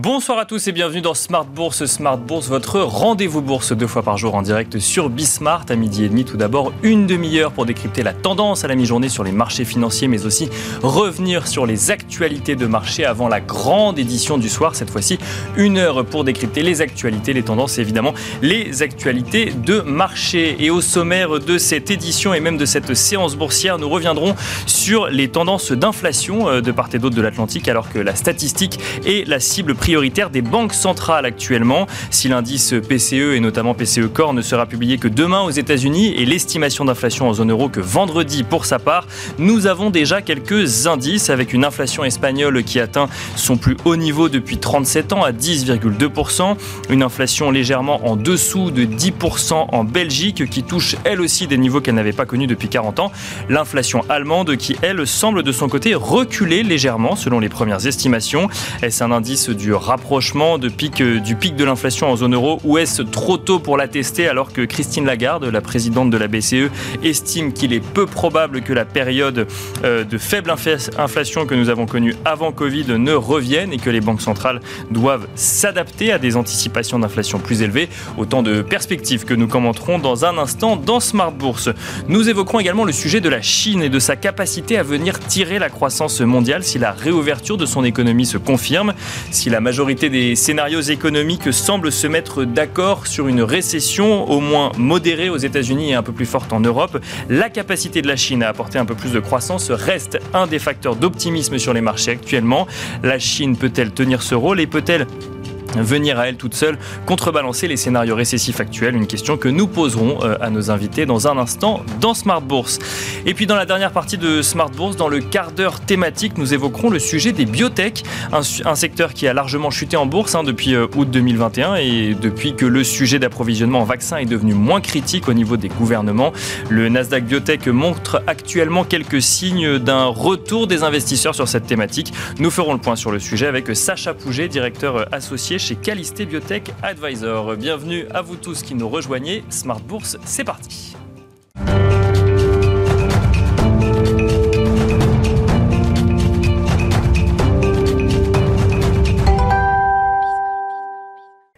Bonsoir à tous et bienvenue dans Smart Bourse. Smart Bourse, votre rendez-vous bourse deux fois par jour en direct sur Bismart à midi et demi. Tout d'abord, une demi-heure pour décrypter la tendance à la mi-journée sur les marchés financiers, mais aussi revenir sur les actualités de marché avant la grande édition du soir. Cette fois-ci, une heure pour décrypter les actualités, les tendances et évidemment les actualités de marché. Et au sommaire de cette édition et même de cette séance boursière, nous reviendrons sur les tendances d'inflation euh, de part et d'autre de l'Atlantique, alors que la statistique est la cible prioritaire des banques centrales actuellement. Si l'indice PCE et notamment PCE Core ne sera publié que demain aux États-Unis et l'estimation d'inflation en zone euro que vendredi pour sa part, nous avons déjà quelques indices avec une inflation espagnole qui atteint son plus haut niveau depuis 37 ans à 10,2%, une inflation légèrement en dessous de 10% en Belgique qui touche elle aussi des niveaux qu'elle n'avait pas connus depuis 40 ans, l'inflation allemande qui elle semble de son côté reculer légèrement selon les premières estimations. Est-ce un indice du rapprochement euh, du pic de l'inflation en zone euro ou est-ce trop tôt pour l'attester alors que Christine Lagarde, la présidente de la BCE, estime qu'il est peu probable que la période euh, de faible inflation que nous avons connue avant Covid ne revienne et que les banques centrales doivent s'adapter à des anticipations d'inflation plus élevées. Autant de perspectives que nous commenterons dans un instant dans Smart Bourse. Nous évoquerons également le sujet de la Chine et de sa capacité à venir tirer la croissance mondiale si la réouverture de son économie se confirme. Si la majorité des scénarios économiques semblent se mettre d'accord sur une récession au moins modérée aux États-Unis et un peu plus forte en Europe, la capacité de la Chine à apporter un peu plus de croissance reste un des facteurs d'optimisme sur les marchés actuellement. La Chine peut-elle tenir ce rôle et peut-elle venir à elle toute seule contrebalancer les scénarios récessifs actuels Une question que nous poserons euh, à nos invités dans un instant dans Smart Bourse. Et puis dans la dernière partie de Smart Bourse, dans le quart d'heure thématique, nous évoquerons le sujet des biotech, un, secteur qui a largement chuté en bourse hein, depuis euh, août 2021 et depuis que le sujet d'approvisionnement en vaccins est devenu moins critique au niveau des gouvernements. Le Nasdaq Biotech montre actuellement quelques signes d'un retour des investisseurs sur cette thématique. Nous ferons le point sur le sujet avec Sacha Pouget, directeur euh, chez Calisté Biotech Advisor. Bienvenue à vous tous qui nous rejoignez. Smart Bourse, c'est parti.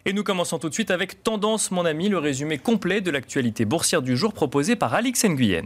Et nous commençons tout de suite avec Tendance, mon ami, le résumé complet de l'actualité boursière du jour proposé par Alix Nguyen.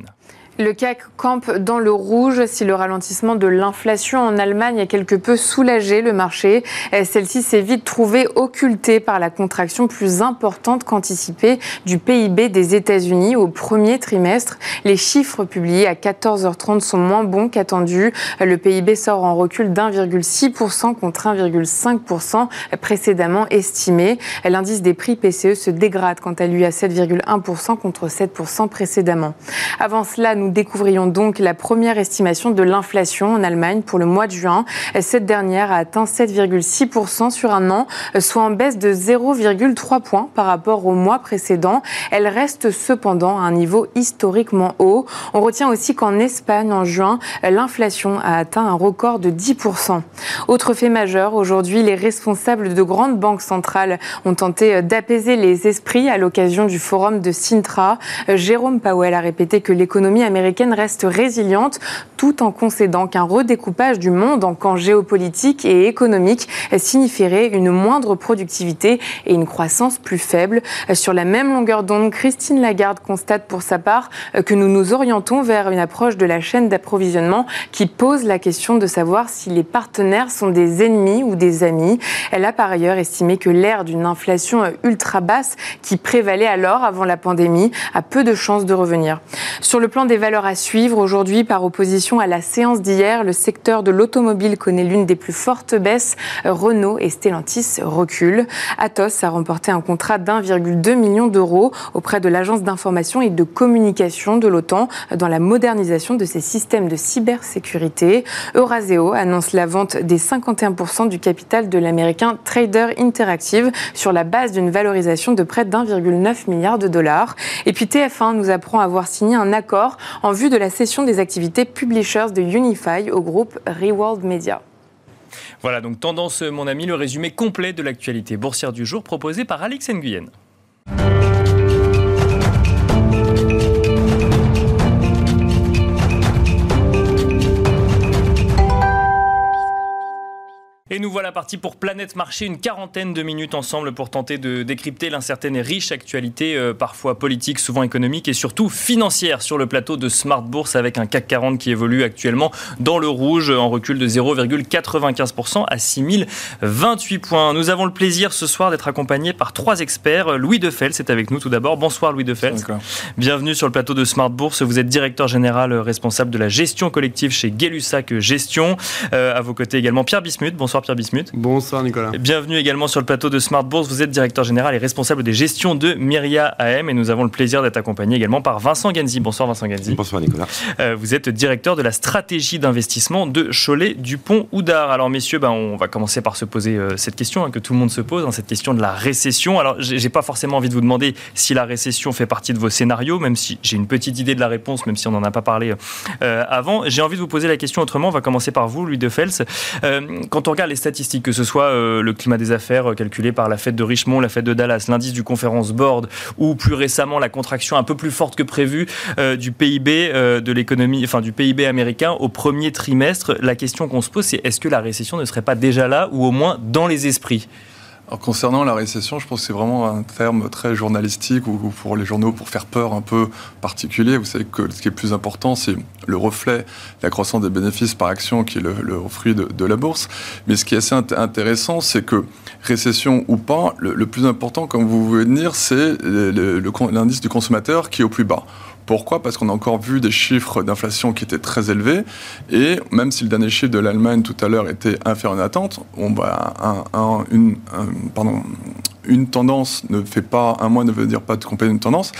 Le CAC campe dans le rouge si le ralentissement de l'inflation en Allemagne a quelque peu soulagé le marché. Celle-ci s'est vite trouvée occultée par la contraction plus importante qu'anticipée du PIB des États-Unis au premier trimestre. Les chiffres publiés à 14h30 sont moins bons qu'attendus. Le PIB sort en recul d'1,6% contre 1,5% précédemment estimé. L'indice des prix PCE se dégrade quant à lui à 7,1% contre 7% précédemment. Avant cela, nous découvrions donc la première estimation de l'inflation en Allemagne pour le mois de juin. Cette dernière a atteint 7,6% sur un an, soit en baisse de 0,3 points par rapport au mois précédent. Elle reste cependant à un niveau historiquement haut. On retient aussi qu'en Espagne, en juin, l'inflation a atteint un record de 10%. Autre fait majeur, aujourd'hui, les responsables de grandes banques centrales ont tenté d'apaiser les esprits à l'occasion du forum de Sintra. Jérôme Powell a répété que l'économie américaine américaine reste résiliente tout en concédant qu'un redécoupage du monde en camps géopolitiques et économiques signifierait une moindre productivité et une croissance plus faible. Sur la même longueur d'onde, Christine Lagarde constate pour sa part que nous nous orientons vers une approche de la chaîne d'approvisionnement qui pose la question de savoir si les partenaires sont des ennemis ou des amis. Elle a par ailleurs estimé que l'ère d'une inflation ultra basse qui prévalait alors avant la pandémie a peu de chances de revenir. Sur le plan des valeurs à suivre aujourd'hui par opposition à la séance d'hier. Le secteur de l'automobile connaît l'une des plus fortes baisses. Renault et Stellantis reculent. Atos a remporté un contrat d'1,2 million d'euros auprès de l'agence d'information et de communication de l'OTAN dans la modernisation de ses systèmes de cybersécurité. Euraseo annonce la vente des 51% du capital de l'américain Trader Interactive sur la base d'une valorisation de près d'1,9 milliard de dollars. Et puis TF1 nous apprend avoir signé un accord en vue de la cession des activités publishers de Unify au groupe Reworld Media. Voilà donc tendance mon ami, le résumé complet de l'actualité boursière du jour proposé par Alex Nguyen. Et nous voilà parti pour Planète Marché, une quarantaine de minutes ensemble pour tenter de décrypter l'incertaine et riche actualité, euh, parfois politique, souvent économique et surtout financière sur le plateau de Smart Bourse avec un CAC 40 qui évolue actuellement dans le rouge en recul de 0,95% à 6028 points. Nous avons le plaisir ce soir d'être accompagnés par trois experts. Louis Defels est avec nous tout d'abord. Bonsoir Louis Defels. Bienvenue sur le plateau de Smart Bourse. Vous êtes directeur général responsable de la gestion collective chez Gay-Lussac Gestion. Euh, à vos côtés également Pierre Bismuth. Bonsoir Pierre Bismuth. Bonsoir Nicolas. Bienvenue également sur le plateau de Smart Bourse. Vous êtes directeur général et responsable des gestions de Myria AM et nous avons le plaisir d'être accompagné également par Vincent Ganzi. Bonsoir Vincent Ganzi. Bonsoir Nicolas. Euh, vous êtes directeur de la stratégie d'investissement de Cholet Dupont Oudard. Alors messieurs, ben, on va commencer par se poser euh, cette question hein, que tout le monde se pose, hein, cette question de la récession. Alors j'ai pas forcément envie de vous demander si la récession fait partie de vos scénarios, même si j'ai une petite idée de la réponse, même si on n'en a pas parlé euh, avant. J'ai envie de vous poser la question autrement. On va commencer par vous, Louis de Fels. quand on regarde les statistiques, que ce soit euh, le climat des affaires euh, calculé par la fête de Richmond, la fête de Dallas, l'indice du Conference Board, ou plus récemment la contraction un peu plus forte que prévu euh, du PIB de l'économie, enfin du PIB américain au premier trimestre. La question qu'on se pose, c'est est-ce que la récession ne serait pas déjà là, ou au moins dans les esprits? Alors, concernant la récession, je pense que c'est vraiment un terme très journalistique ou pour les journaux pour faire peur un peu particulier. Vous savez que ce qui est plus important, c'est le reflet la croissance des bénéfices par action qui est le, fruit de, la bourse. Mais ce qui est assez intéressant, c'est que récession ou pas, le, plus important, comme vous de dire, c'est l'indice du consommateur qui est au plus bas. Pourquoi? Parce qu'on a encore vu des chiffres d'inflation qui étaient très élevés. Et même si le dernier chiffre de l'Allemagne tout à l'heure était inférieur à attente, on va une, pardon, une tendance ne fait pas, un mois ne veut dire pas de compléter une tendance.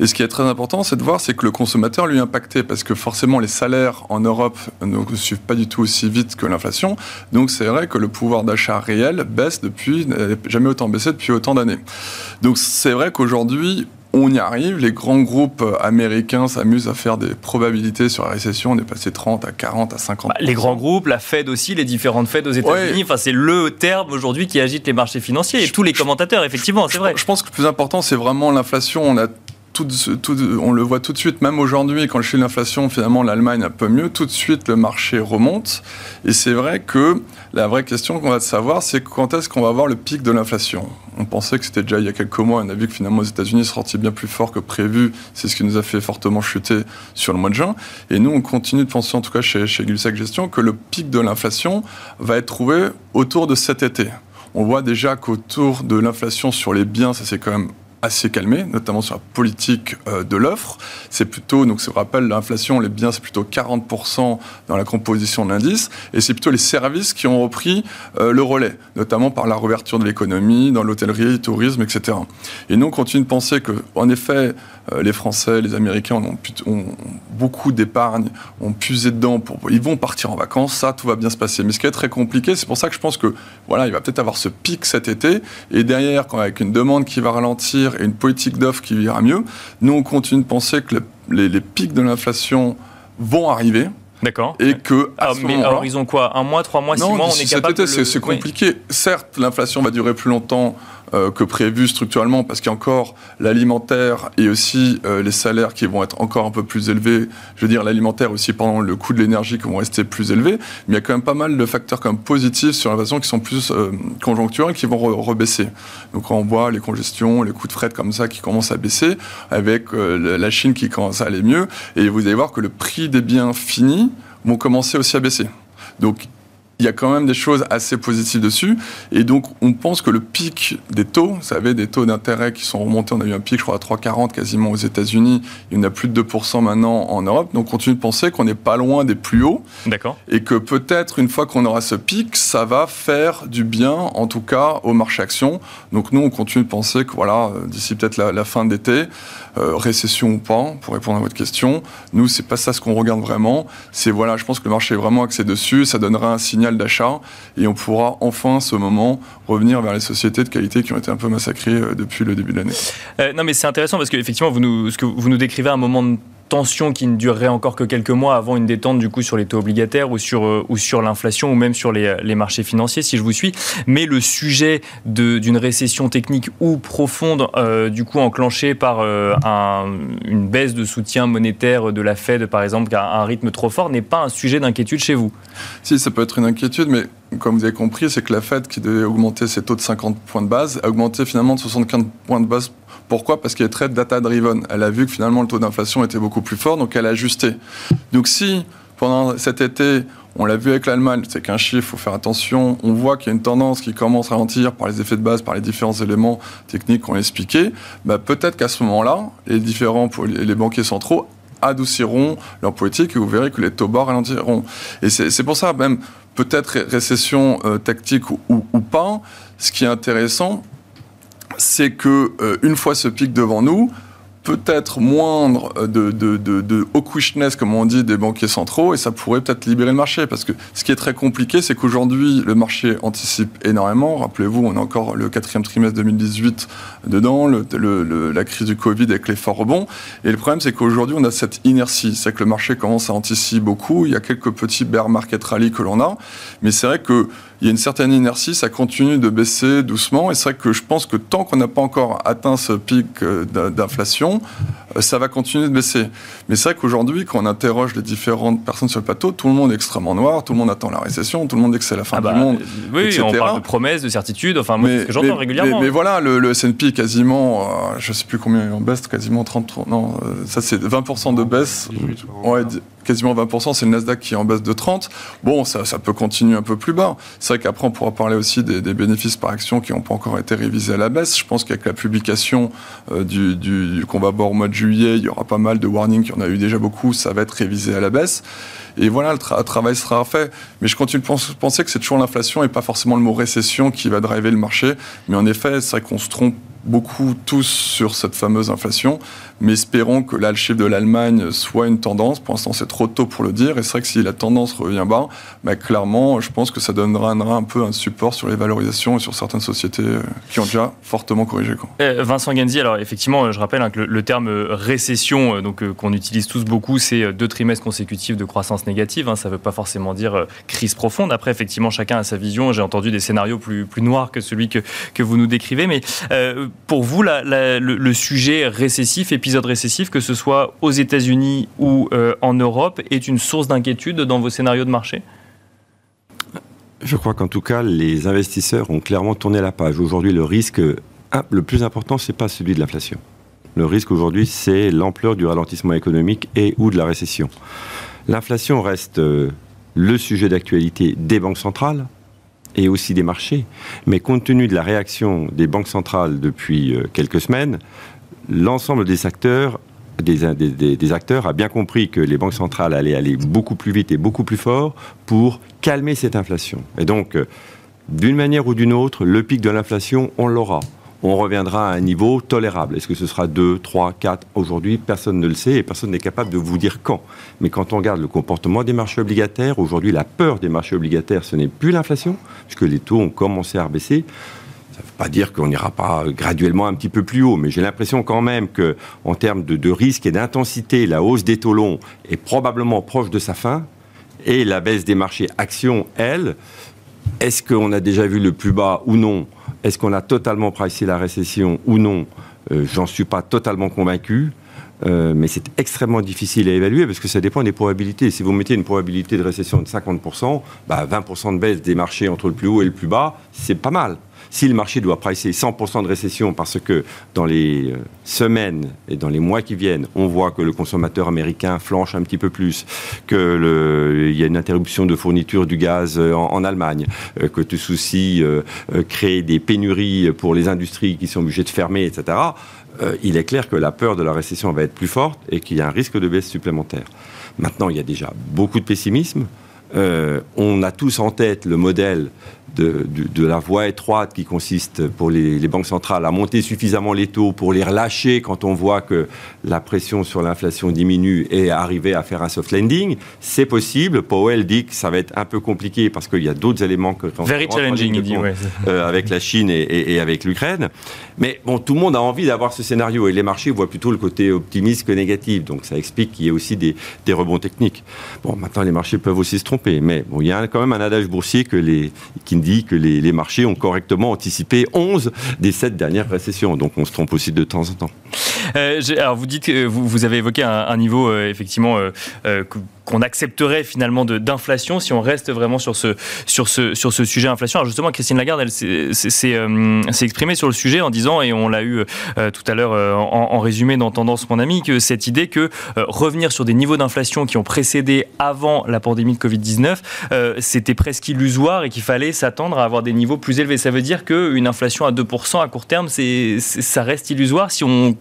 Et ce qui est très important, c'est de voir, c'est que le consommateur lui est impacté parce que forcément les salaires en Europe ne suivent pas du tout aussi vite que l'inflation. Donc c'est vrai que le pouvoir d'achat réel baisse depuis, jamais autant baissé depuis autant d'années. Donc c'est vrai qu'aujourd'hui, on y arrive. Les grands groupes américains s'amusent à faire des probabilités sur la récession. On est passé 30 à 40 à 50. Bah, les grands groupes, la Fed aussi, les différentes Fed aux États-Unis. Enfin, c'est le terme aujourd'hui qui agite les marchés financiers et tous les commentateurs, effectivement, c'est vrai. Je pense que le plus important, c'est vraiment l'inflation. On a on le voit tout de suite, même aujourd'hui, quand je suis l'inflation, finalement, l'Allemagne un peu mieux, tout de suite, le marché remonte. Et c'est vrai que la vraie question qu'on va savoir, c'est quand est-ce qu'on va avoir le pic de l'inflation? On pensait que c'était déjà il y a quelques mois, on a vu que finalement, aux États-Unis, sorti bien plus fort que prévu. C'est ce qui nous a fait fortement chuter sur le mois de juin. Et nous, on continue de penser, en tout cas chez, chez Gulsac Gestion, que le pic de l'inflation va être trouvé autour de cet été. On voit déjà qu'autour de l'inflation sur les biens, ça c'est quand même assez calmé, notamment sur la politique euh, de l'offre. C'est plutôt, donc je vous rappelle, l'inflation, les biens, c'est plutôt 40% dans la composition de l'indice, et c'est plutôt les services qui ont repris euh, le relais, notamment par la réouverture de l'économie, dans l'hôtellerie, le tourisme, etc. Et nous, on continue de penser que, en effet, euh, les Français, les Américains ont, beaucoup d'épargne, ont puisé dedans, pour, ils vont partir en vacances, ça, tout va bien se passer. Mais ce qui est très compliqué, c'est pour ça que je pense que, voilà, il va peut-être avoir ce pic cet été, et derrière, quand, avec une demande qui va ralentir, et une politique d'offre qui ira mieux. Nous, on continue de penser que les, pics de l'inflation vont arriver. D'accord. Et que. À ah, mais alors, ils ont quoi? Un mois, trois mois, six mois On est capable. C'est compliqué. Certes, l'inflation va durer plus longtemps que prévu structurellement, parce qu'il y a encore l'alimentaire et aussi euh, les salaires qui vont être encore un peu plus élevés. Je veux dire, l'alimentaire aussi pendant le coût de l'énergie qui vont rester plus élevés. Mais il y a quand même pas mal de facteurs comme positifs sur l'inflation qui sont plus euh, conjoncturels qui vont rebaisser. Donc on voit les congestions, les coûts de fret comme ça qui commencent à baisser, avec la Chine qui commence à aller mieux, et vous allez voir que le prix des biens finis vont commencer aussi à baisser. Donc il y a quand même des choses assez positives dessus. Et donc, on pense que le pic des taux, vous savez, des taux d'intérêt qui sont remontés, on a eu un pic, je crois, à 3,40 quasiment aux États-Unis, il y en a plus de 2% maintenant en Europe. Donc, on continue de penser qu'on n'est pas loin des plus hauts. D'accord. Et que peut-être, une fois qu'on aura ce pic, ça va faire du bien, en tout cas, au marché action. Donc, nous, on continue de penser que, voilà, d'ici peut-être la, fin d'été, euh, récession ou pas, pour répondre à votre question, nous, c'est pas ça ce qu'on regarde vraiment. C'est, voilà, je pense que le marché est vraiment axé dessus. Ça donnera un signal d'achat et on pourra enfin, ce moment, revenir vers les sociétés de qualité qui ont été un peu massacrées euh, depuis le début de l'année. Euh, non, mais c'est intéressant parce qu'effectivement, vous nous, ce que vous nous décrivez un moment de tension qui ne durerait encore que quelques mois avant une détente du coup sur les taux obligataires ou sur, euh, ou sur l'inflation ou même sur les, les, marchés financiers, si je vous suis. Mais le sujet d'une récession technique ou profonde, euh, du coup enclenchée par un, une baisse de soutien monétaire de la Fed, par exemple, à un rythme trop fort, n'est pas un sujet d'inquiétude chez vous Si, ça peut être une inquiétude, mais comme vous avez compris, c'est que la Fed, qui devait augmenter ses taux de 50 points de base, a augmenté finalement de 75 points de base pourquoi? Parce qu'elle est très data-driven. Elle a vu que finalement le taux d'inflation était beaucoup plus fort, donc elle a ajusté. Donc si pendant cet été, on l'a vu avec l'Allemagne, c'est qu'un chiffre, il faut faire attention. On voit qu'il y a une tendance qui commence à ralentir par les effets de base, par les différents éléments techniques qu'on a expliqués. Bah, peut-être qu'à ce moment-là, les différents les banquiers centraux adouciront leur politique et vous verrez que les taux bas ralentiront. Et c'est pour ça, même peut-être récession euh, tactique ou, ou, pas, ce qui est intéressant, c'est que euh, une fois ce pic devant nous, peut-être moindre de, de, de, de hawkishness, comme on dit, des banquiers centraux, et ça pourrait peut-être libérer le marché. Parce que ce qui est très compliqué, c'est qu'aujourd'hui, le marché anticipe énormément. Rappelez-vous, on a encore le quatrième trimestre 2018 dedans, le, la crise du Covid avec les forts. Et le problème, c'est qu'aujourd'hui, on a cette inertie. C'est que le marché commence à anticiper beaucoup. Il y a quelques petits bear market rally que l'on a. Mais c'est vrai que il y a une certaine inertie, ça continue de baisser doucement. Et c'est vrai que je pense que tant qu'on n'a pas encore atteint ce pic euh, d'inflation, euh, ça va continuer de baisser. Mais c'est vrai qu'aujourd'hui, quand on interroge les différentes personnes sur le plateau, tout le monde est extrêmement noir, tout le monde attend la récession, tout le monde dit que c'est la fin ah du bah, monde. Oui, on parle de promesses, de certitudes, enfin, moi, ce que j'entends régulièrement. Mais, voilà, le, le S&P quasiment, euh, je ne sais plus combien il en baisse, quasiment 30, non, ça c'est 20% de baisse. Ouais, quasiment 20%, c'est le Nasdaq qui est en baisse de 30. Bon, ça, peut continuer un peu plus bas. C'est vrai qu'après, on pourra parler aussi des, bénéfices par action qui n'ont pas encore été révisés à la baisse. Je pense qu'avec la publication euh, du, du, qu'on va au mois de juillet, il y aura pas mal de warnings, il y en a eu déjà beaucoup, ça va être révisé à la baisse. Et voilà, le travail sera fait. Mais je continue de penser que c'est toujours l'inflation et pas forcément le mot récession qui va driver le marché. Mais en effet, c'est vrai qu'on se trompe beaucoup tous sur cette fameuse inflation, mais espérons que là, le chiffre de l'Allemagne soit une tendance. Pour l'instant, c'est trop tôt pour le dire, et c'est vrai que si la tendance revient bas, bah, clairement, je pense que ça donnera un peu un support sur les valorisations et sur certaines sociétés euh, qui ont déjà fortement corrigé. Eh, Vincent Genzi, alors effectivement, je rappelle hein, que le, terme récession, euh, donc euh, qu'on utilise tous beaucoup, c'est deux trimestres consécutifs de croissance négative. Hein, ça ne veut pas forcément dire crise profonde. Après, effectivement, chacun a sa vision. J'ai entendu des scénarios plus, plus noirs que celui que, que vous nous décrivez, mais pour vous, le, sujet récessif, épisode récessif, que ce soit aux États-Unis ou euh, en Europe, est une source d'inquiétude dans vos scénarios de marché? Je crois qu'en tout cas, les investisseurs ont clairement tourné la page. Aujourd'hui, le risque ah, le plus important, ce n'est pas celui de l'inflation. Le risque aujourd'hui, c'est l'ampleur du ralentissement économique et ou de la récession. L'inflation reste euh, le sujet d'actualité des banques centrales, et aussi des marchés. Mais compte tenu de la réaction des banques centrales depuis euh, quelques semaines, l'ensemble des acteurs des, acteurs a bien compris que les banques centrales allaient aller beaucoup plus vite et beaucoup plus fort pour calmer cette inflation. Et donc, euh, d'une manière ou d'une autre, le pic de l'inflation, on l'aura on reviendra à un niveau tolérable. Est-ce que ce sera 2, 3, 4 Aujourd'hui, personne ne le sait et personne n'est capable de vous dire quand. Mais quand on regarde le comportement des marchés obligataires, aujourd'hui, la peur des marchés obligataires, ce n'est plus l'inflation, puisque les taux ont commencé à baisser. Ça ne veut pas dire qu'on n'ira pas graduellement un petit peu plus haut, mais j'ai l'impression quand même que, en termes de, de risque et d'intensité, la hausse des taux longs est probablement proche de sa fin, et la baisse des marchés actions, elle, est-ce qu'on a déjà vu le plus bas ou non est-ce qu'on a totalement pricé la récession ou non euh, J'en suis pas totalement convaincu. Euh, mais c'est extrêmement difficile à évaluer parce que ça dépend des probabilités. Si vous mettez une probabilité de récession de 50%, bah 20% de baisse des marchés entre le plus haut et le plus bas, c'est pas mal. Si le marché doit pricer 100% de récession parce que dans les euh, semaines et dans les mois qui viennent, on voit que le consommateur américain flanche un petit peu plus, qu'il y a une interruption de fourniture du gaz euh, en, Allemagne, euh, que tout souci crée des pénuries pour les industries qui sont obligées de fermer, etc., il est clair que la peur de la récession va être plus forte et qu'il y a un risque de baisse supplémentaire. Maintenant, il y a déjà beaucoup de pessimisme. on a tous en tête le modèle de, la voie étroite qui consiste pour les, banques centrales à monter suffisamment les taux pour les relâcher quand on voit que la pression sur l'inflation diminue et arriver à faire un soft landing, c'est possible. Powell dit que ça va être un peu compliqué parce qu'il y a d'autres éléments que Very challenging, il dit, euh, avec la Chine et, avec l'Ukraine. Mais bon, tout le monde a envie d'avoir ce scénario et les marchés voient plutôt le côté optimiste que négatif. Donc ça explique qu'il y ait aussi des, rebonds techniques. Bon, maintenant les marchés peuvent aussi se tromper, mais bon, il y a quand même un adage boursier que les, qui dit que les, marchés ont correctement anticipé 11 des 7 dernières récessions. Donc on se trompe aussi de temps en temps. Euh, alors vous dites que vous, avez évoqué un, niveau euh, effectivement euh, qu'on accepterait finalement d'inflation si on reste vraiment sur ce, sur ce, sur ce sujet inflation. Alors justement, Christine Lagarde, elle s'est euh, exprimée sur le sujet en disant, et on l'a eu euh, tout à l'heure euh, en, résumé dans Tendance Mon Ami, que cette idée que revenir sur des niveaux d'inflation qui ont précédé avant la pandémie de Covid-19, c'était presque illusoire et qu'il fallait s'attendre à avoir des niveaux plus élevés. Ça veut dire qu'une inflation à 2% à court terme, c'est ça reste illusoire si on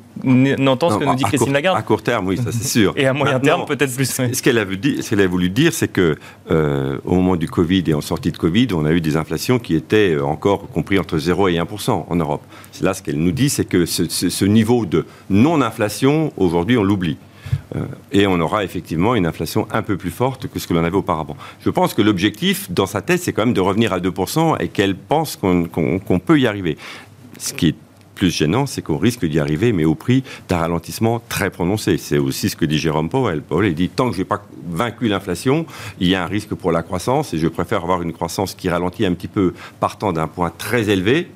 entend ce que nous dit Christine Lagarde À court terme, oui, ça c'est sûr. Et à moyen terme, peut-être plus. Ce qu'elle a ce qu'elle a voulu dire, c'est que euh, au moment du Covid et en sortie de Covid, on a eu des inflations qui étaient euh, encore compris entre 0 et 1% en Europe. Là, ce qu'elle nous dit, c'est que ce, niveau de non-inflation, aujourd'hui, on l'oublie. Euh, et on aura effectivement une inflation un peu plus forte que ce que l'on avait auparavant. Je pense que l'objectif, dans sa tête, c'est quand même de revenir à 2% et qu'elle pense qu'on peut y arriver. Ce qui est plus gênant, c'est qu'on risque d'y arriver, mais au prix d'un ralentissement très prononcé. C'est aussi ce que dit Jérôme Powell. Powell dit tant que je n'ai pas vaincu l'inflation, il y a un risque pour la croissance, et je préfère avoir une croissance qui ralentit un petit peu partant d'un point très élevé,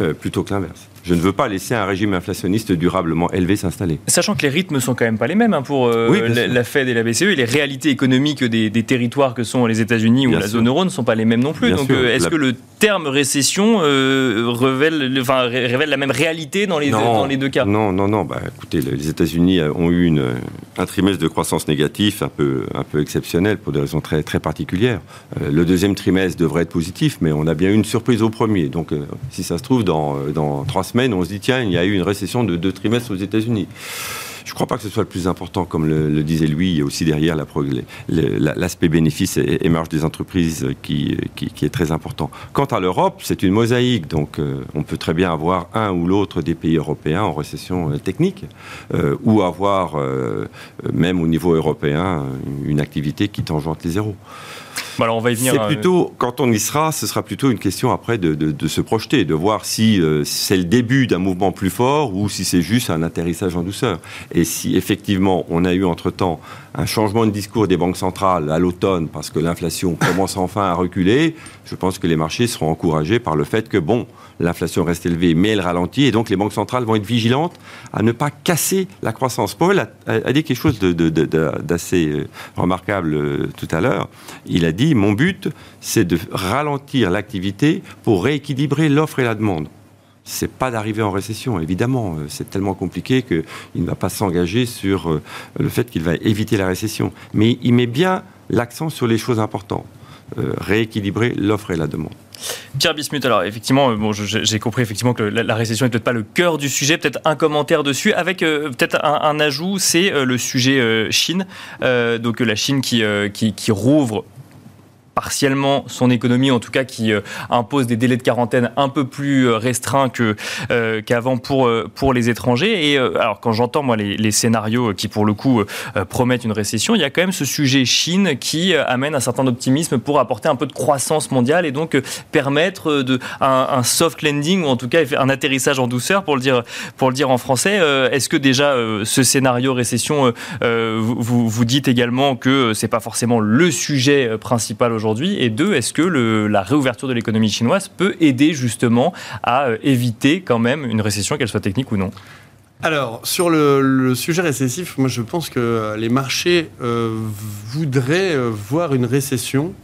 euh, plutôt que l'inverse. Je ne veux pas laisser un régime inflationniste durablement élevé s'installer. Sachant que les rythmes sont quand même pas les mêmes hein, pour euh, la, Fed et la BCE, et les réalités économiques des, territoires que sont les États-Unis ou la zone euro ne sont pas les mêmes non plus. Donc, euh, est-ce que le terme récession révèle, enfin, révèle la même réalité dans les, deux, dans les deux cas? Non, non, non. Bah, écoutez, les États-Unis ont eu une, un trimestre de croissance négatif un peu, un peu exceptionnel pour des raisons très, très particulières. le deuxième trimestre devrait être positif, mais on a bien eu une surprise au premier. Donc, si ça se trouve, dans, dans trois semaines, on se dit tiens, il y a eu une récession de deux trimestres aux États-Unis. Je ne crois pas que ce soit le plus important, comme le, disait lui. Il y a aussi derrière l'aspect bénéfice et, marge des entreprises qui, est très important. Quant à l'Europe, c'est une mosaïque. Donc, euh, on peut très bien avoir un ou l'autre des pays européens en récession euh, technique, euh, ou avoir, même au niveau européen, une activité qui tangente les zéros. Bah, on va y venir. C'est euh, plutôt, quand on y sera, ce sera plutôt une question après de, se projeter, de voir si euh, c'est le début d'un mouvement plus fort ou si c'est juste un atterrissage en douceur. Et si effectivement on a eu entre-temps un changement de discours des banques centrales à l'automne parce que l'inflation commence enfin à reculer, je pense que les marchés seront encouragés par le fait que, bon, l'inflation reste élevée, mais elle ralentit, et donc les banques centrales vont être vigilantes à ne pas casser la croissance. Paul a, dit quelque chose d'assez euh, remarquable euh, tout à l'heure. Il a dit, mon but, c'est de ralentir l'activité pour rééquilibrer l'offre et la demande c'est pas d'arriver en récession, évidemment. Euh, c'est tellement compliqué qu'il ne va pas s'engager sur le fait qu'il va éviter la récession. Mais il met bien l'accent sur les choses importantes. rééquilibrer l'offre et la demande. Pierre Bismuth, alors effectivement, bon, j'ai compris effectivement que la, récession n'est peut-être pas le cœur du sujet, peut-être un commentaire dessus, avec euh, peut-être un, ajout, c'est euh, le sujet euh, Chine. donc la Chine qui rouvre partiellement son économie, en tout cas qui euh, impose des délais de quarantaine un peu plus euh, restreints que euh, qu'avant pour pour les étrangers. Et alors quand j'entends moi les, scénarios qui pour le coup promettent une récession, il y a quand même ce sujet Chine qui amène un certain optimisme pour apporter un peu de croissance mondiale et donc permettre de un, soft landing ou en tout cas un atterrissage en douceur pour le dire pour le dire en français. Est-ce que déjà ce scénario récession vous, vous dites également que c'est pas forcément le sujet principal aujourd'hui aujourd'hui Et deux, est-ce que la réouverture de l'économie chinoise peut aider justement à euh, éviter quand même une récession, qu'elle soit technique ou non? Alors, sur le, sujet récessif, moi je pense que les marchés euh, voudraient euh, voir une récession,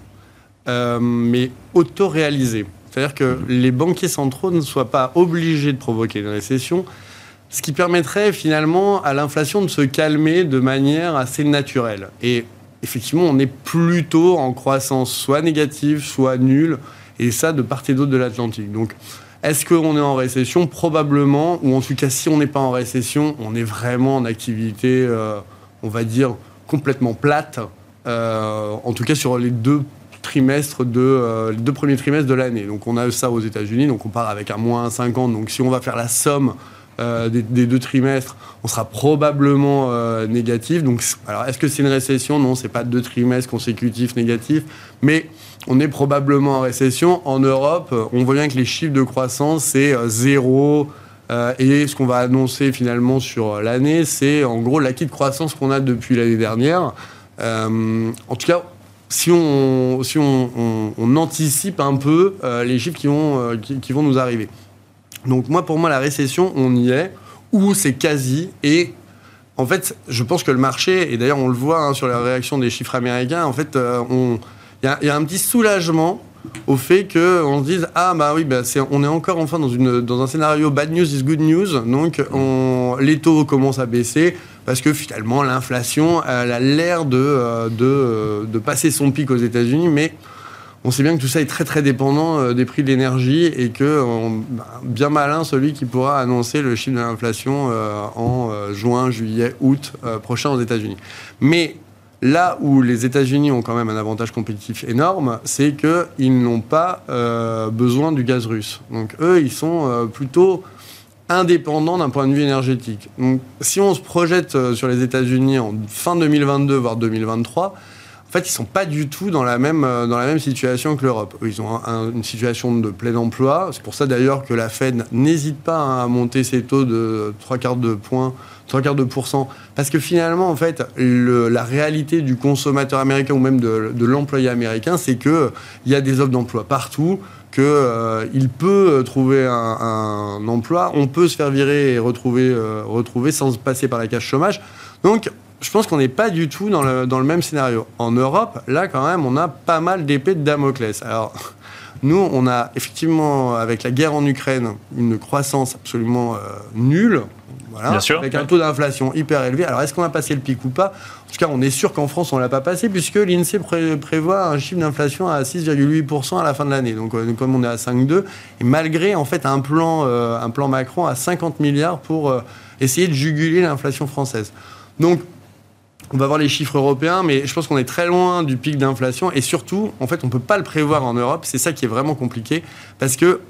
mais auto-réalisée. C'est-à-dire que les banquiers centraux ne soient pas obligés de provoquer une récession, ce qui permettrait finalement à l'inflation de se calmer de manière assez naturelle. Effectivement, on est plutôt en croissance soit négative, soit nulle, et ça de part et d'autre de l'Atlantique. Donc, est-ce qu'on est en récession? Probablement, ou en tout cas, si on n'est pas en récession, on est vraiment en activité, euh, on va dire, complètement plate, en tout cas sur les deux trimestres de, les deux premiers trimestres de l'année. Donc on a ça aux États-Unis, donc on part avec un moins 50. Donc si on va faire la somme des, deux trimestres, on sera probablement négatif. Donc, alors, est-ce que c'est une récession? Non, c'est pas deux trimestres consécutifs négatifs, mais on est probablement en récession. En Europe, on voit bien que les chiffres de croissance, c'est zéro, euh, et ce qu'on va annoncer finalement sur l'année, c'est en gros l'acquis de croissance qu'on a depuis l'année dernière. Euh, en tout cas, si on, si on, anticipe un peu euh, les chiffres qui vont, qui, vont nous arriver. Donc moi, pour moi, la récession, on y est, ou c'est quasi, et en fait, je pense que le marché, et d'ailleurs on le voit hein, sur la réaction des chiffres américains, en fait, il y, a un petit soulagement au fait qu'on se dise ah bah oui bah on est encore enfin dans un scénario bad news is good news donc les taux commencent à baisser parce que finalement l'inflation elle a l'air de, euh, de, de passer son pic aux États-Unis mais on sait bien que tout ça est très très dépendant euh, des prix de l'énergie et que bah, bien malin celui qui pourra annoncer le chiffre de l'inflation euh, en juin, juillet, août prochain aux États-Unis. Mais Là où les États-Unis ont quand même un avantage compétitif énorme, c'est qu'ils n'ont pas euh, besoin du gaz russe. Donc eux, ils sont euh, plutôt indépendants d'un point de vue énergétique. Donc si on se projette euh, sur les États-Unis en fin 2022, voire 2023, en fait, ils sont pas du tout dans la même, dans la même situation que l'Europe. Ils ont une situation de plein emploi. C'est pour ça d'ailleurs que la Fed n'hésite pas à monter ses taux de trois quarts de points trois quarts de pourcent. Parce que finalement, en fait, la réalité du consommateur américain ou même de, l'employé américain, c'est qu'il il y a des offres d'emploi partout, qu'il euh, peut trouver un, emploi, on peut se faire virer et retrouver, euh, retrouver sans passer par la cache chômage. Donc, je pense qu'on n'est pas du tout dans le, dans le même scénario. En Europe, là, quand même, on a pas mal d'épées de Damoclès. Alors, nous, on a effectivement, avec la guerre en Ukraine, une croissance absolument euh, nulle. Voilà, avec un taux d'inflation hyper élevé. Alors, est-ce qu'on a passé le pic ou pas? En tout cas, on est sûr qu'en France, on ne l'a pas passé, puisque l'INSEE prévoit un chiffre d'inflation à 6,8% à la fin de l'année. Donc, euh, comme on est à 5,2, et malgré en fait un plan, euh, un plan Macron à 50 milliards pour essayer de juguler l'inflation française. Donc, on va voir les chiffres européens, mais je pense qu'on est très loin du pic d'inflation. Et surtout, en fait, on ne peut pas le prévoir en Europe. C'est ça qui est vraiment compliqué, parce que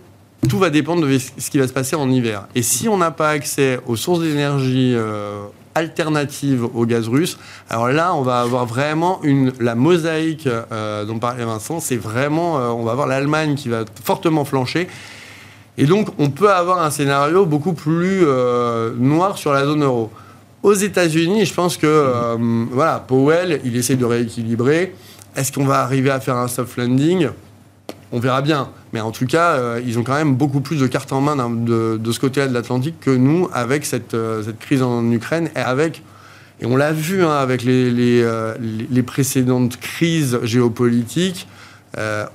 tout va dépendre de ce qui va se passer en hiver. Et si on n'a pas accès aux sources d'énergie euh, alternatives au gaz russe, alors là, on va avoir vraiment la mosaïque euh, dont parlait Vincent. C'est vraiment, euh, on va avoir l'Allemagne qui va fortement flancher. Et donc, on peut avoir un scénario beaucoup plus noir sur la zone euro. Aux États-Unis, je pense que euh, voilà, Powell, il essaie de rééquilibrer. Est-ce qu'on va arriver à faire un soft landing? On verra bien. Mais en tout cas, euh, ils ont quand même beaucoup plus de cartes en main de, ce côté-là de l'Atlantique que nous, avec cette, euh, cette, crise en Ukraine et avec. Et on l'a vu hein, avec les, les, les, précédentes crises géopolitiques.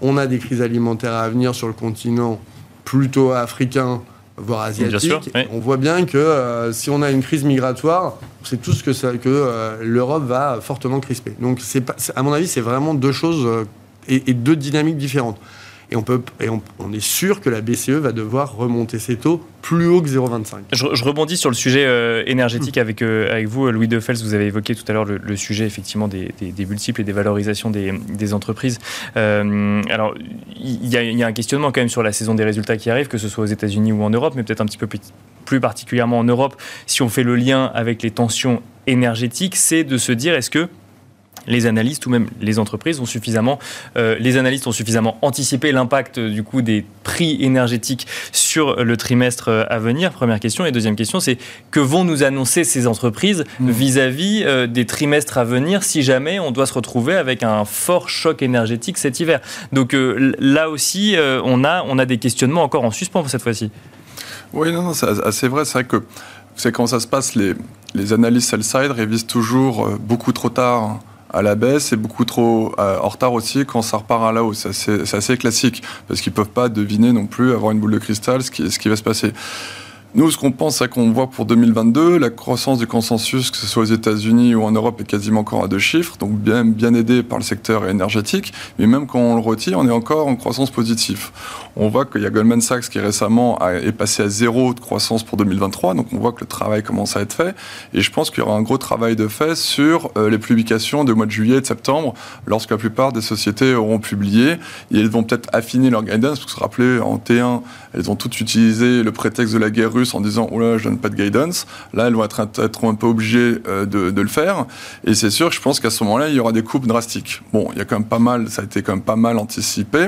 on a des crises alimentaires à venir sur le continent plutôt africain voire asiatique. On voit bien que euh, si on a une crise migratoire, c'est tout ce que, ça, que euh, l'Europe va fortement crisper. Donc, c'est à mon avis, c'est vraiment deux choses euh, et, deux dynamiques différentes. Et, on, peut, et on, est sûr que la BCE va devoir remonter ses taux plus haut que 0,25. Je, je, rebondis sur le sujet euh, énergétique avec, euh, avec vous, Louis Defels. Vous avez évoqué tout à l'heure le, sujet effectivement des, des, multiples et des valorisations des, des entreprises. Euh, alors, il y, y, a un questionnement quand même sur la saison des résultats qui arrive, que ce soit aux États-Unis ou en Europe, mais peut-être un petit peu plus, plus particulièrement en Europe, si on fait le lien avec les tensions énergétiques, c'est de se dire est-ce que les analystes ou même les entreprises ont suffisamment, euh, les analystes ont suffisamment anticipé l'impact du coup des prix énergétiques sur le trimestre euh, à venir. Première question et deuxième question, c'est que vont nous annoncer ces entreprises mmh. vis-à-vis euh, des trimestres à venir si jamais on doit se retrouver avec un fort choc énergétique cet hiver? Donc là aussi, on a on a des questionnements encore en suspens pour cette fois-ci. Oui, non, non c'est assez vrai. C'est vrai que c'est quand ça se passe, les, les analystes sell-side révisent toujours beaucoup trop tard à la baisse et beaucoup trop euh, en retard aussi quand ça repart à la hausse. C'est assez, classique parce qu'ils ne peuvent pas deviner non plus, avoir une boule de cristal, ce qui, ce qui va se passer. Nous, ce qu'on pense, c'est qu'on voit pour 2022, la croissance du consensus, que ce soit aux États-Unis ou en Europe, est quasiment encore à deux chiffres, donc bien, bien aidé par le secteur énergétique. Mais même quand on le retire, on est encore en croissance positive. On voit qu'il y a Goldman Sachs qui récemment est passé à zéro de croissance pour 2023, donc on voit que le travail commence à être fait. Et je pense qu'il y aura un gros travail de fait sur euh, les publications de mois de juillet et de septembre, lorsque la plupart des sociétés auront publié. Et elles vont peut-être affiner leur guidance, parce que se rappeler, en T1, elles ont toutes utilisé le prétexte de la guerre russe en disant oh là, je donne pas de guidance. Là, elles vont être, un peu obligées euh, de, le faire. Et c'est sûr, je pense qu'à ce moment-là, il y aura des coupes drastiques. Bon, il y a quand même pas mal, ça a été quand même pas mal anticipé,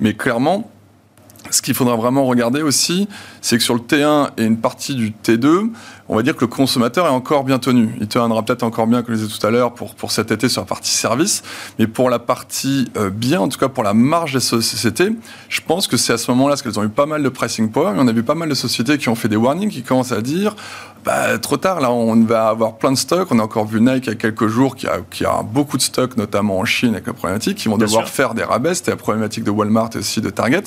mais clairement, ce qu'il faudra vraiment regarder aussi, c'est que sur le T1 et une partie du T2, on va dire que le consommateur est encore bien tenu. Il tiendra peut-être encore bien, comme je disais tout à l'heure, pour, pour cet été sur la partie service. Mais pour la partie euh, bien, en tout cas pour la marge des sociétés, je pense que c'est à ce moment-là, parce qu'elles ont eu pas mal de pricing power, mais on a vu pas mal de sociétés qui ont fait des warnings, qui commencent à dire bah, trop tard, là, on va avoir plein de stocks. On a encore vu Nike il y a quelques jours qui a, qui a beaucoup de stocks, notamment en Chine, avec la problématique. Ils vont devoir faire des rabais. C'était la problématique de Walmart et aussi de Target.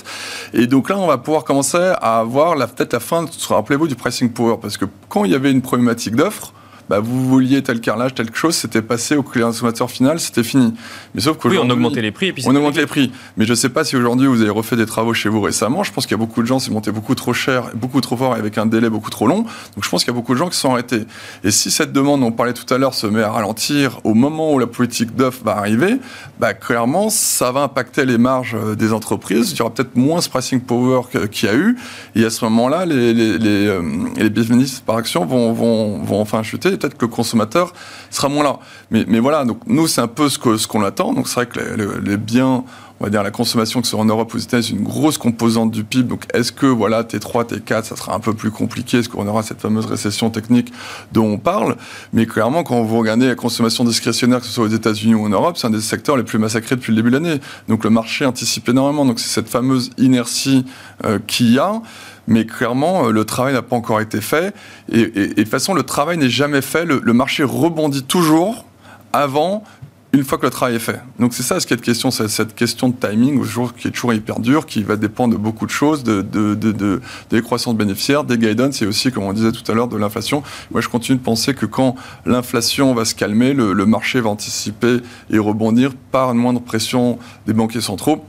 Et donc là, on va pouvoir commencer à avoir peut-être la fin, rappelez-vous, du pricing power. Parce que quand il y avait une problématique d'offre, bah, vous vouliez tel carrelage, telle chose, c'était passé au consommateur final, c'était fini. Mais sauf qu'aujourd'hui. Oui, on augmentait les prix. Et puis on augmente les prix. Mais je ne sais pas si aujourd'hui vous avez refait des travaux chez vous récemment. Je pense qu'il y a beaucoup de gens, c'est monté beaucoup trop cher, beaucoup trop fort et avec un délai beaucoup trop long. Donc je pense qu'il y a beaucoup de gens qui sont arrêtés. Et si cette demande, on parlait tout à l'heure, se met à ralentir au moment où la politique d'offre va arriver, bah, clairement, ça va impacter les marges euh, des entreprises. Il y aura peut-être moins ce pricing power qu'il y a eu. Et à ce moment-là, les, les, les, euh, les bénéfices par action vont, vont, vont enfin chuter peut-être que le consommateur sera moins là. Mais, voilà, nous, c'est un peu ce qu'on ce qu'on attend. Donc c'est vrai que les, biens on va dire la consommation que ce soit en Europe ou aux États-Unis, une grosse composante du PIB. Donc, est-ce que voilà T3, T4, ça sera un peu plus compliqué? Est-ce qu'on aura cette fameuse récession technique dont on parle? Mais clairement, quand vous regardez la consommation discrétionnaire, que ce soit aux États-Unis ou en Europe, c'est un des secteurs les plus massacrés depuis le début de l'année. Donc, le marché anticipe énormément. Donc, c'est cette fameuse inertie euh, qu'il y a mais clairement, euh, le travail n'a pas encore été fait. Et, de toute façon, le travail n'est jamais fait. Le, marché rebondit toujours avant une fois que le travail est fait. Donc c'est ça ce qui est de question, c'est cette question de timing qui est toujours hyper dur, qui va dépendre de beaucoup de choses, de, de, de, des croissances bénéficiaires, des guidance et aussi, comme on disait tout à l'heure, de l'inflation. Moi, je continue de penser que quand l'inflation va se calmer, le, le marché va anticiper et rebondir par une moindre pression des banquiers centraux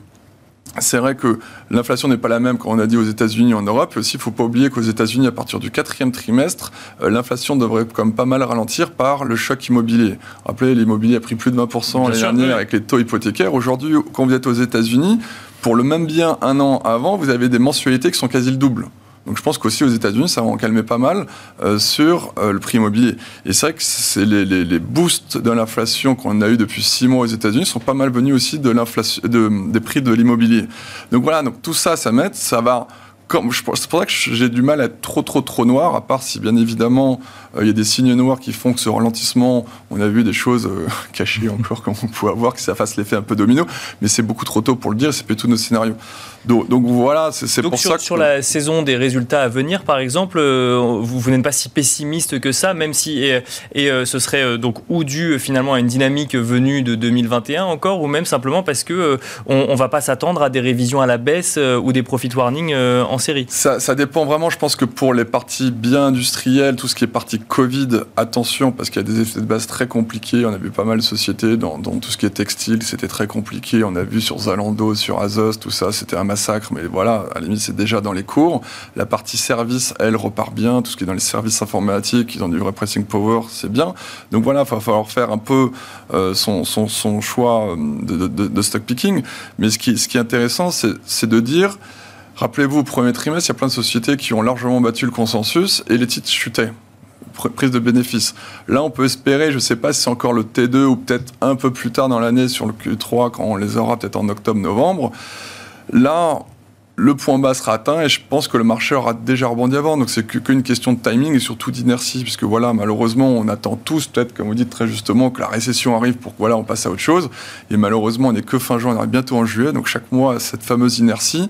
c'est vrai que l'inflation n'est pas la même quand on a dit aux États-Unis et en Europe. Aussi, il ne faut pas oublier qu'aux États-Unis, à partir du quatrième trimestre, euh, l'inflation devrait comme pas mal ralentir par le choc immobilier. Rappelez, l'immobilier a pris plus de 20% l'année dernière avec les taux hypothécaires. Aujourd'hui, quand vous êtes aux États-Unis, pour le même bien un an avant, vous avez des mensualités qui sont quasi le double. Donc je pense qu'aussi aux États-Unis, ça va en calmer pas mal euh, sur euh, le prix immobilier. Et c'est vrai que c'est les, boosts de l'inflation qu'on a eu depuis six mois aux États-Unis sont pas mal venus aussi des prix de l'immobilier. Donc voilà, donc tout ça, ça met, ça va c'est pour ça que j'ai du mal à être trop, trop, trop noir, à part si bien évidemment euh, il y a des signes noirs qui font que ce ralentissement, on a vu des choses cachées encore comme on pouvait avoir, que ça fasse l'effet un peu domino, mais c'est beaucoup trop tôt pour le dire, c'est tous nos scénarios. Donc, voilà, c'est pour sur, ça que... Sur la saison des résultats à venir, par exemple, euh, vous, vous n'êtes pas si pessimiste que ça, même si... Et, euh, ce serait euh, donc ou dû finalement à une dynamique venue de 2021 encore, ou même simplement parce que on, ne va pas s'attendre à des révisions à la baisse ou des profit warnings en série ça, ça, dépend vraiment, je pense que pour les parties bien industrielles, tout ce qui est partie Covid, attention, parce qu'il y a des effets de base très compliqués. On a vu pas mal de sociétés dans, dans tout ce qui est textile, c'était très compliqué. On a vu sur Zalando, sur Azos, tout ça, c'était un massacre, mais voilà, à la limite, c'est déjà dans les cours. La partie service, elle, repart bien. Tout ce qui est dans les services informatiques, ils ont du vrai pricing power, c'est bien. Donc voilà, il va falloir faire un peu euh, son, choix de, de, de, stock picking. Mais ce qui, ce qui est intéressant, c'est de dire, rappelez-vous, au premier trimestre, il y a plein de sociétés qui ont largement battu le consensus et les titres chutaient prise de bénéfices. Là, on peut espérer, je ne sais pas si c'est encore le T2 ou peut-être un peu plus tard dans l'année sur le Q3 quand on les aura peut-être en octobre-novembre, Là, le point bas sera atteint et je pense que le marché aura déjà rebondi avant. Donc c'est qu'une question de timing et surtout d'inertie, puisque voilà, malheureusement, on attend tous, peut-être, comme vous dites très justement, que la récession arrive pour que voilà, on passe à autre chose. Et malheureusement, on n'est que fin juin, on arrive bientôt en juillet. Donc chaque mois, cette fameuse inertie.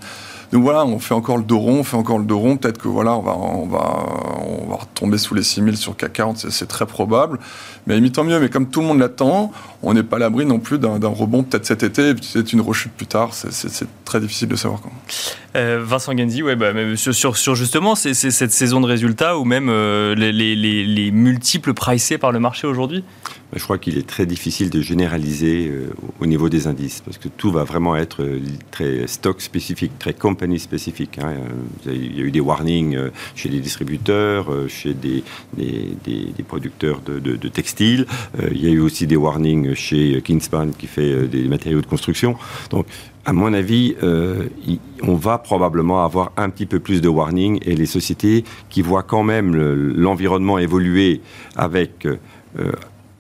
Donc voilà, on fait encore le dos rond, on fait encore le dos rond. Peut-être que voilà, on va, on va, on va retomber sous les 6000 sur CAC 40, c'est très probable. Mais tant mieux. Mais comme tout le monde l'attend, on n'est pas à l'abri non plus d'un rebond peut-être cet été, peut-être une rechute plus tard. C'est très difficile de savoir quand. Euh, Vincent Genzi, ouais, bah, sur, justement cette saison de résultats ou même euh, les, les, les, multiples pricés par le marché aujourd'hui? Bah, Je crois qu'il est très difficile de généraliser euh, au niveau des indices parce que tout va vraiment être très stock spécifique, très company spécifique. Hein. Il y a eu des warnings chez les distributeurs, chez des, producteurs de, textiles. il y a eu aussi des warnings chez Kingspan qui fait des matériaux de construction. À mon avis, euh, on va probablement avoir un petit peu plus de warning et les sociétés qui voient quand même l'environnement évoluer avec euh,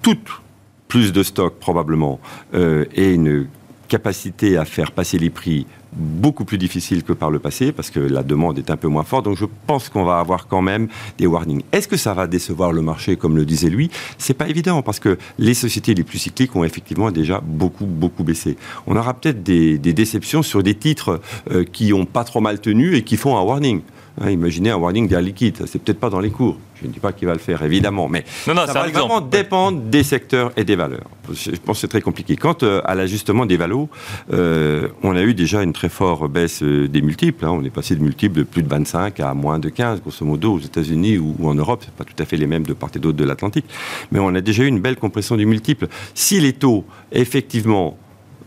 toutes plus de stock probablement euh, et une capacité à faire passer les prix beaucoup plus difficile que par le passé parce que la demande est un peu moins forte. Donc je pense qu'on va avoir quand même des warnings. Est-ce que ça va décevoir le marché comme le disait lui C'est pas évident parce que les sociétés les plus cycliques ont effectivement déjà beaucoup beaucoup baissé. On aura peut-être des, déceptions sur des titres euh, qui ont pas trop mal tenu et qui font un warning. Hein, imaginez un warning d'Air Liquide, c'est peut-être pas dans les cours. Je ne dis pas qu'il va le faire, évidemment, mais non, non, ça va vraiment dépendre des secteurs et des valeurs. Je pense que c'est très compliqué. Quant euh, à l'ajustement des valos, euh, on a eu déjà une très forte baisse euh, des multiples. Hein. On est passé de multiples de plus de 25 à moins de 15, grosso modo, aux États-Unis ou, en Europe. C'est pas tout à fait les mêmes de part et d'autre de l'Atlantique, mais on a déjà eu une belle compression des multiples. Si les taux, effectivement,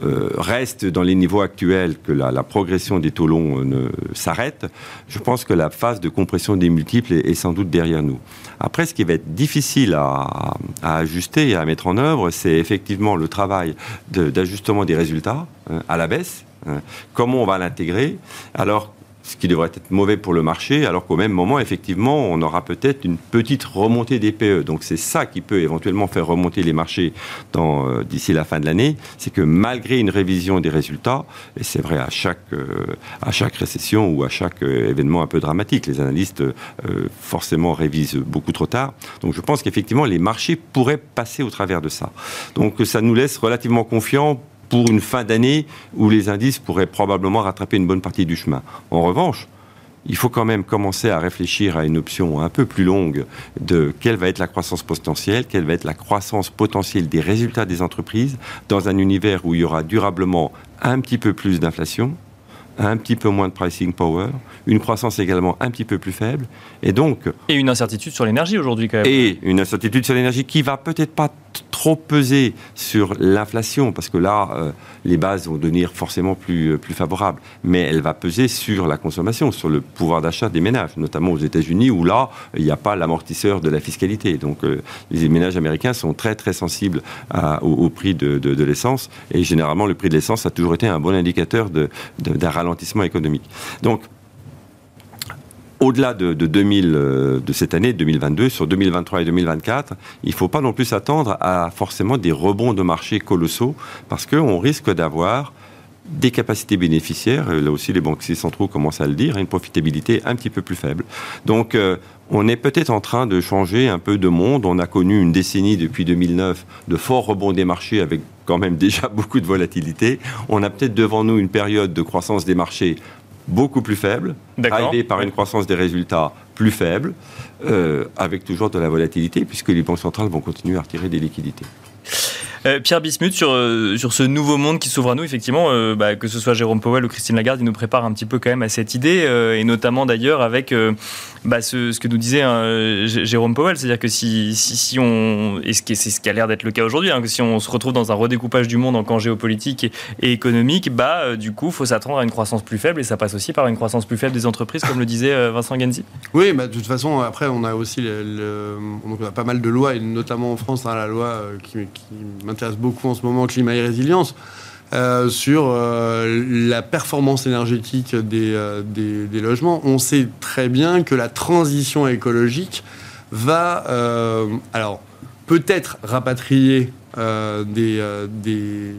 euh, reste dans les niveaux actuels, que la, progression des taux longs euh, ne s'arrête, je pense que la phase de compression des multiples est, sans doute derrière nous. Après, ce qui va être difficile à, ajuster et à mettre en œuvre, c'est effectivement le travail d'ajustement des résultats hein, à la baisse. Hein. comment on va l'intégrer? Alors, ce qui devrait être mauvais pour le marché, alors qu'au même moment, effectivement, on aura peut-être une petite remontée des PE. Donc c'est ça qui peut éventuellement faire remonter les marchés euh, d'ici la fin de l'année, c'est que malgré une révision des résultats, et c'est vrai à chaque, euh, à chaque récession ou à chaque euh, événement un peu dramatique, les analystes forcément révisent beaucoup trop tard. Donc je pense qu'effectivement, les marchés pourraient passer au travers de ça. Donc ça nous laisse relativement confiants pour une fin d'année où les indices pourraient probablement rattraper une bonne partie du chemin. En revanche, il faut quand même commencer à réfléchir à une option un peu plus longue de quelle va être la croissance potentielle, quelle va être la croissance potentielle des résultats des entreprises dans un univers où il y aura durablement un petit peu plus d'inflation, un petit peu moins de pricing power, une croissance également un petit peu plus faible, et donc... Et une incertitude sur l'énergie aujourd'hui quand même. Et une incertitude sur l'énergie qui va peut-être pas trop peser sur l'inflation, parce que là, euh, les bases vont devenir forcément plus, euh, plus favorables, mais elle va peser sur la consommation, sur le pouvoir d'achat des ménages, notamment aux États-Unis, où là, il n'y a pas l'amortisseur de la fiscalité. Donc euh, les ménages américains sont très très sensibles au, prix de, de, l'essence, et généralement le prix de l'essence a toujours été un bon indicateur d'un ralentissement économique. Donc au-delà de, 2000, euh, de cette année 2022, sur 2023 et 2024, il ne faut pas non plus s'attendre à forcément des rebonds de marché colossaux, parce qu'on risque d'avoir des capacités bénéficiaires, là aussi les banquiers centraux commencent à le dire, une profitabilité un petit peu plus faible. Donc euh, on est peut-être en train de changer un peu de monde. On a connu une décennie depuis 2009 de forts rebonds des marchés avec quand même déjà beaucoup de volatilité. On a peut-être devant nous une période de croissance des marchés beaucoup plus faible, arrivé par une croissance des résultats plus faible, euh, avec toujours de la volatilité, puisque les banques centrales vont continuer à retirer des liquidités. Euh, Pierre Bismuth, sur, euh, sur ce nouveau monde qui s'ouvre à nous, effectivement, euh, bah, que ce soit Jérôme Powell ou Christine Lagarde, ils nous préparent un petit peu quand même à cette idée, et notamment d'ailleurs avec bah, ce, que nous disait hein, Jérôme Powell, c'est-à-dire que si, si, si, on, et c'est ce qui a l'air d'être le cas aujourd'hui, hein, que si on se retrouve dans un redécoupage du monde en camp géopolitique et, économique, bah, du coup, il faut s'attendre à une croissance plus faible, et ça passe aussi par une croissance plus faible des entreprises, comme le disait Vincent Genzi. Oui, de toute façon, après, on a aussi on a pas mal de lois, et notamment en France, hein, la loi qui m'intéresse beaucoup en ce moment, climat et résilience, euh, sur euh, la performance énergétique euh, des, des, logements. On sait très bien que la transition écologique va, alors, peut-être rapatrier des, des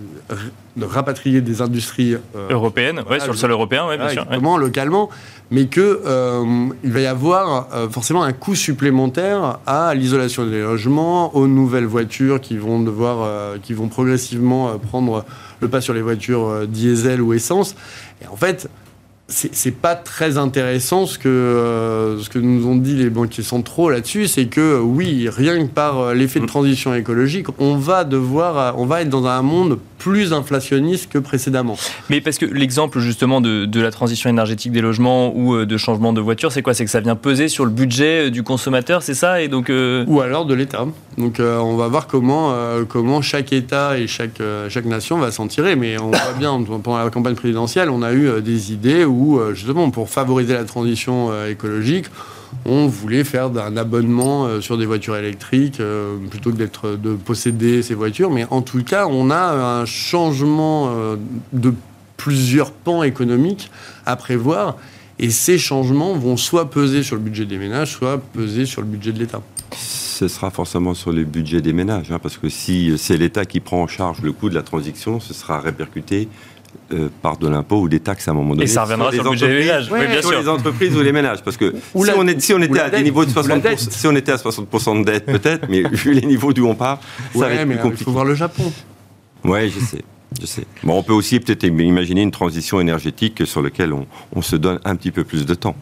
de rapatrier des industries européennes, ouais, sur le sol européen, ouais, bien sûr, localement, mais que il va y avoir forcément un coût supplémentaire à l'isolation des logements, aux nouvelles voitures qui vont devoir, qui vont progressivement prendre le pas sur les voitures euh, diesel ou essence. Et en fait, c'est pas très intéressant ce que, euh, ce que nous ont dit les banquiers centraux là-dessus, c'est que oui, rien que par euh, l'effet de mm. transition écologique, on va devoir, on va être dans un monde plus inflationniste que précédemment. Mais parce que l'exemple justement de, de, la transition énergétique des logements ou euh, de changement de voiture, c'est quoi? C'est que ça vient peser sur le budget euh, du consommateur, c'est ça? Et donc euh, Ou alors de l'État. Donc on va voir comment, comment chaque État et chaque, chaque nation va s'en tirer. Mais on voit bien, pendant la campagne présidentielle, on a eu des idées où, justement, pour favoriser la transition écologique, on voulait faire un abonnement euh, sur des voitures électriques euh, plutôt que d'être de posséder ces voitures. Mais en tout cas, on a un changement euh, de plusieurs pans économiques à prévoir. Et ces changements vont soit peser sur le budget des ménages, soit peser sur le budget de l'État. Ce sera forcément sur le budget des ménages, hein, parce que si c'est l'État qui prend en charge le coût de la transition, ce sera répercuté euh, par de l'impôt ou des taxes à un moment donné. Et ça reviendra sur, le budget des ménages. oui, bien sûr. les entreprises ou les ménages. Parce que si, on est, si, on était à des niveaux de 60%, si on était à 60% de dette, peut-être, mais vu les niveaux d'où on part, ça va être plus compliqué. Il faut voir le Japon. Oui, je sais. Je sais. Bon, on peut aussi peut-être imaginer une transition énergétique sur laquelle on, on se donne un petit peu plus de temps.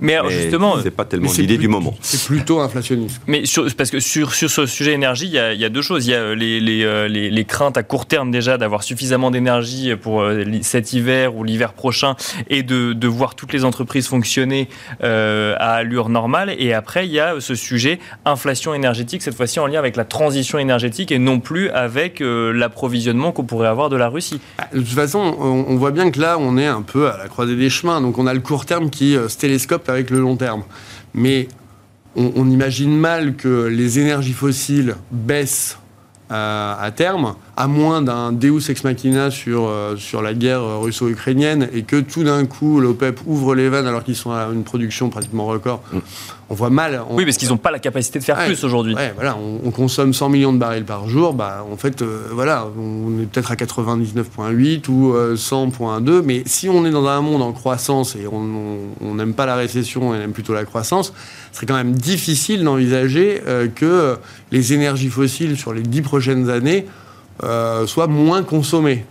Mais, alors, justement, c'est pas tellement l'idée du moment. C'est plutôt inflationniste. Mais sur, parce que sur, sur ce sujet énergie, il y, a, il y a deux choses. Il y a euh, les, les, euh, les, les craintes à court terme déjà d'avoir suffisamment d'énergie pour euh, cet hiver ou l'hiver prochain et de, de, voir toutes les entreprises fonctionner euh, à allure normale. Et après, il y a ce sujet inflation énergétique, cette fois-ci en lien avec la transition énergétique et non plus avec euh, l'approvisionnement qu'on pourrait avoir de la Russie. Bah, de toute façon, on, on, voit bien que là, on est un peu à la croisée des chemins. Donc, on a le court terme qui se télescope avec le long terme. Mais on, imagine mal que les énergies fossiles baissent euh, à terme, à moins d'un Deus ex machina sur, euh, sur la guerre russo-ukrainienne et que tout d'un coup l'OPEP ouvre les vannes alors qu'ils sont à une production pratiquement record. Mm. On voit mal. On... Oui, parce qu'ils n'ont pas la capacité de faire ouais, plus aujourd'hui. Ouais, voilà, on, on, consomme 100 millions de barils par jour. Bah, en fait, euh, voilà, on est peut-être à 99,8 ou 100,2. Mais si on est dans un monde en croissance et on n'aime pas la récession on aime plutôt la croissance, ce serait quand même difficile d'envisager euh, que les énergies fossiles sur les 10 prochaines années euh, soient moins consommées